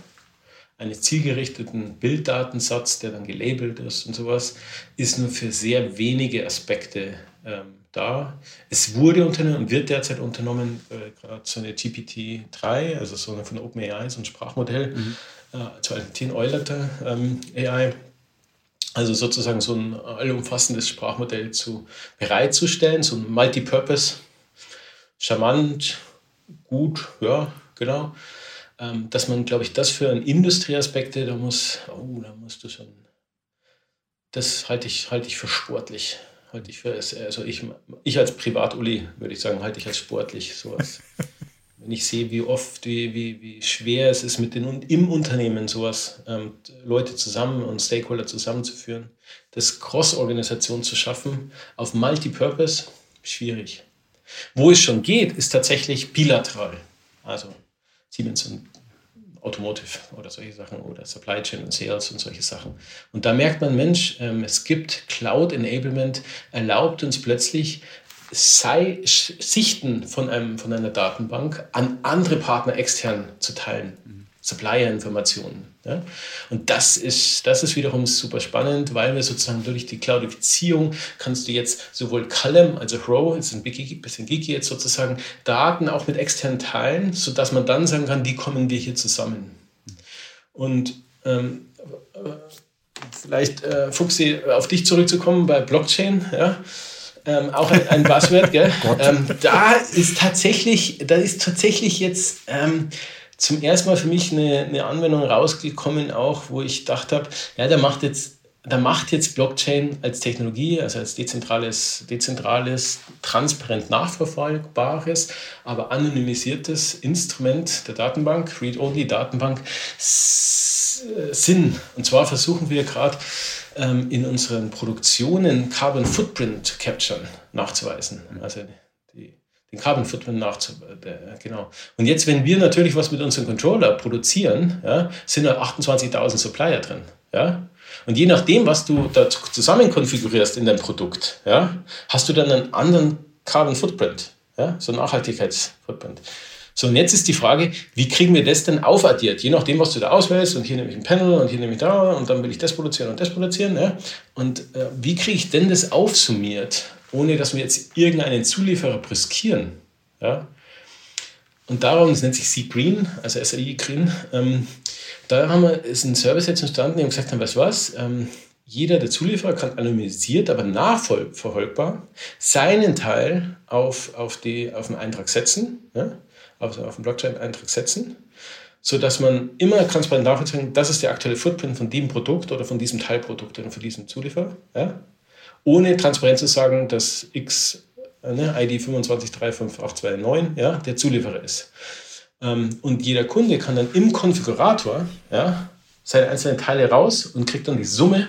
eines zielgerichteten Bilddatensatz, der dann gelabelt ist und sowas, ist nur für sehr wenige Aspekte ähm, da. Es wurde unternommen und wird derzeit unternommen, äh, gerade so eine GPT-3, also so eine von OpenAI, so ein Sprachmodell, mhm. äh, zu einem 10 Euleiter ähm, AI, also sozusagen so ein allumfassendes Sprachmodell zu bereitzustellen, so ein Multipurpose, charmant, gut, ja, genau. Ähm, dass man, glaube ich, das für Industrieaspekte, da muss, oh, da musst du schon, das halte ich, halte ich für sportlich halte ich für, also ich, ich als Privat-Uli würde ich sagen, halte ich als sportlich sowas. [LAUGHS] Wenn ich sehe, wie oft, wie, wie, wie schwer es ist, mit den, im Unternehmen sowas, ähm, Leute zusammen und Stakeholder zusammenzuführen, das Cross-Organisation zu schaffen, auf Multipurpose, schwierig. Wo es schon geht, ist tatsächlich bilateral. Also Siemens und Automotive oder solche Sachen oder Supply Chain und Sales und solche Sachen. Und da merkt man, Mensch, ähm, es gibt Cloud Enablement, erlaubt uns plötzlich sei, Sichten von, einem, von einer Datenbank an andere Partner extern zu teilen. Supplier-Informationen. Ja? Und das ist, das ist wiederum super spannend, weil wir sozusagen durch die Cloudifizierung kannst du jetzt sowohl Column, also Row, jetzt ein bisschen geeky jetzt sozusagen, Daten auch mit extern teilen, sodass man dann sagen kann, wie kommen wir hier zusammen. Und ähm, vielleicht, äh, Fuchsi, auf dich zurückzukommen bei Blockchain, ja, ähm, auch ein, ein Buzzword, gell? [LAUGHS] ähm, da ist tatsächlich, da ist tatsächlich jetzt ähm, zum ersten Mal für mich eine, eine Anwendung rausgekommen, auch wo ich gedacht habe, ja, der macht jetzt da macht jetzt Blockchain als Technologie, also als dezentrales, dezentrales, transparent nachverfolgbares, aber anonymisiertes Instrument der Datenbank, Read-Only-Datenbank, Sinn. Und zwar versuchen wir gerade ähm, in unseren Produktionen Carbon Footprint Capture nachzuweisen. Also den Carbon Footprint nachzuweisen. Äh, genau. Und jetzt, wenn wir natürlich was mit unserem Controller produzieren, ja, sind da 28.000 Supplier drin. Ja? Und je nachdem, was du da zusammen konfigurierst in deinem Produkt, ja, hast du dann einen anderen Carbon Footprint, ja, so einen Nachhaltigkeitsfootprint. So, und jetzt ist die Frage, wie kriegen wir das denn aufaddiert? Je nachdem, was du da auswählst, und hier nehme ich ein Panel und hier nehme ich da und dann will ich das produzieren und das produzieren. Ja? Und äh, wie kriege ich denn das aufsummiert ohne dass wir jetzt irgendeinen Zulieferer briskieren. Ja? Und darum, das nennt sich Sea Green, also SAI Green, ähm, da haben wir, ist ein Service jetzt entstanden, die haben gesagt haben, weißt du was, ähm, jeder der Zulieferer kann anonymisiert, aber nachverfolgbar seinen Teil auf, auf, die, auf den Eintrag setzen, ja? auf, auf den Blockchain-Eintrag setzen, sodass man immer transparent nachvollziehen kann, das ist der aktuelle Footprint von dem Produkt oder von diesem Teilprodukt oder von diesem Zulieferer. Ja? Ohne transparent zu sagen, dass X, äh, ne, ID 2535829, ja, der Zulieferer ist. Ähm, und jeder Kunde kann dann im Konfigurator ja, seine einzelnen Teile raus und kriegt dann die Summe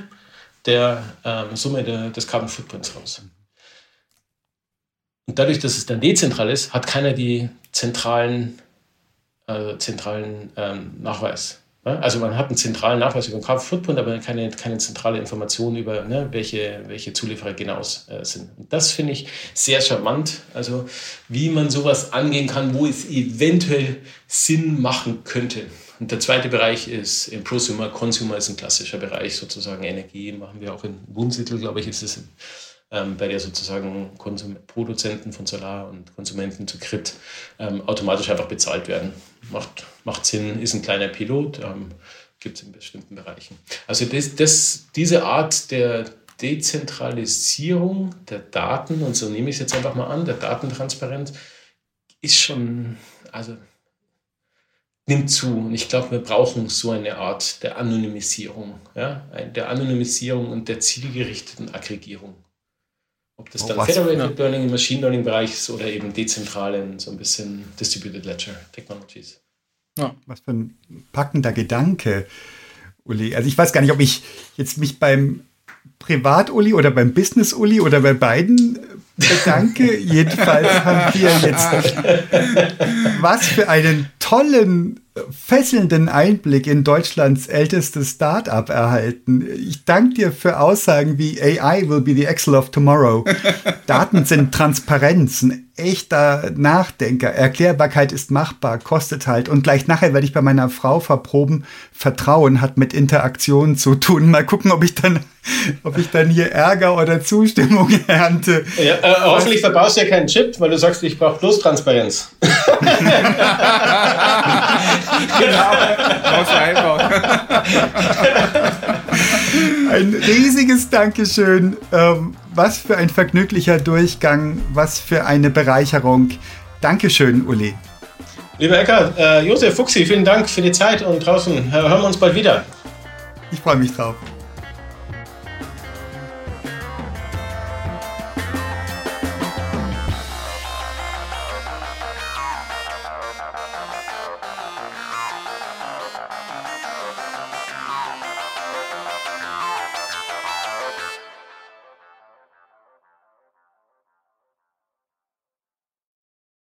der ähm, Summe der, des Carbon Footprints raus. Und dadurch, dass es dann dezentral ist, hat keiner die zentralen, äh, zentralen ähm, Nachweis. Also man hat einen zentralen Nachweis über den Carbon Footprint, aber keine, keine zentrale Information über, ne, welche, welche Zulieferer genau äh, sind. Und das finde ich sehr charmant, also wie man sowas angehen kann, wo es eventuell Sinn machen könnte. Und der zweite Bereich ist im Prosumer. Consumer ist ein klassischer Bereich, sozusagen Energie machen wir auch in Wunsiedel, glaube ich, ist es ähm, bei der sozusagen Konsum Produzenten von Solar und Konsumenten zu Crit ähm, automatisch einfach bezahlt werden. Macht, macht Sinn, ist ein kleiner Pilot, ähm, gibt es in bestimmten Bereichen. Also das, das, diese Art der Dezentralisierung der Daten, und so nehme ich es jetzt einfach mal an, der Datentransparenz, ist schon, also nimmt zu. Und ich glaube, wir brauchen so eine Art der Anonymisierung, ja? der Anonymisierung und der zielgerichteten Aggregierung. Ob das oh, dann Federated ja. Learning im Machine Learning Bereich ist oder eben dezentralen, so ein bisschen Distributed Ledger Technologies. Ja. Was für ein packender Gedanke, Uli. Also ich weiß gar nicht, ob ich jetzt mich beim Privat-Uli oder beim Business-Uli oder bei beiden bedanke. [LAUGHS] Jedenfalls haben wir jetzt [LAUGHS] was für einen tollen, fesselnden Einblick in Deutschlands ältestes Start-up erhalten. Ich danke dir für Aussagen wie AI will be the Excel of tomorrow. [LAUGHS] Daten sind Transparenz, ein echter Nachdenker. Erklärbarkeit ist machbar, kostet halt. Und gleich nachher werde ich bei meiner Frau verproben. Vertrauen hat mit Interaktion zu tun. Mal gucken, ob ich dann, [LAUGHS] ob ich dann hier Ärger oder Zustimmung [LAUGHS] ernte. Ja, äh, hoffentlich verbaust du ja keinen Chip, weil du sagst, ich brauche bloß Transparenz. [LAUGHS] genau. Ein riesiges Dankeschön. Ähm, was für ein vergnüglicher Durchgang, was für eine Bereicherung. Dankeschön, Uli. Lieber Ecker, äh, Josef Fuchsi, vielen Dank für die Zeit und draußen hören wir uns bald wieder. Ich freue mich drauf.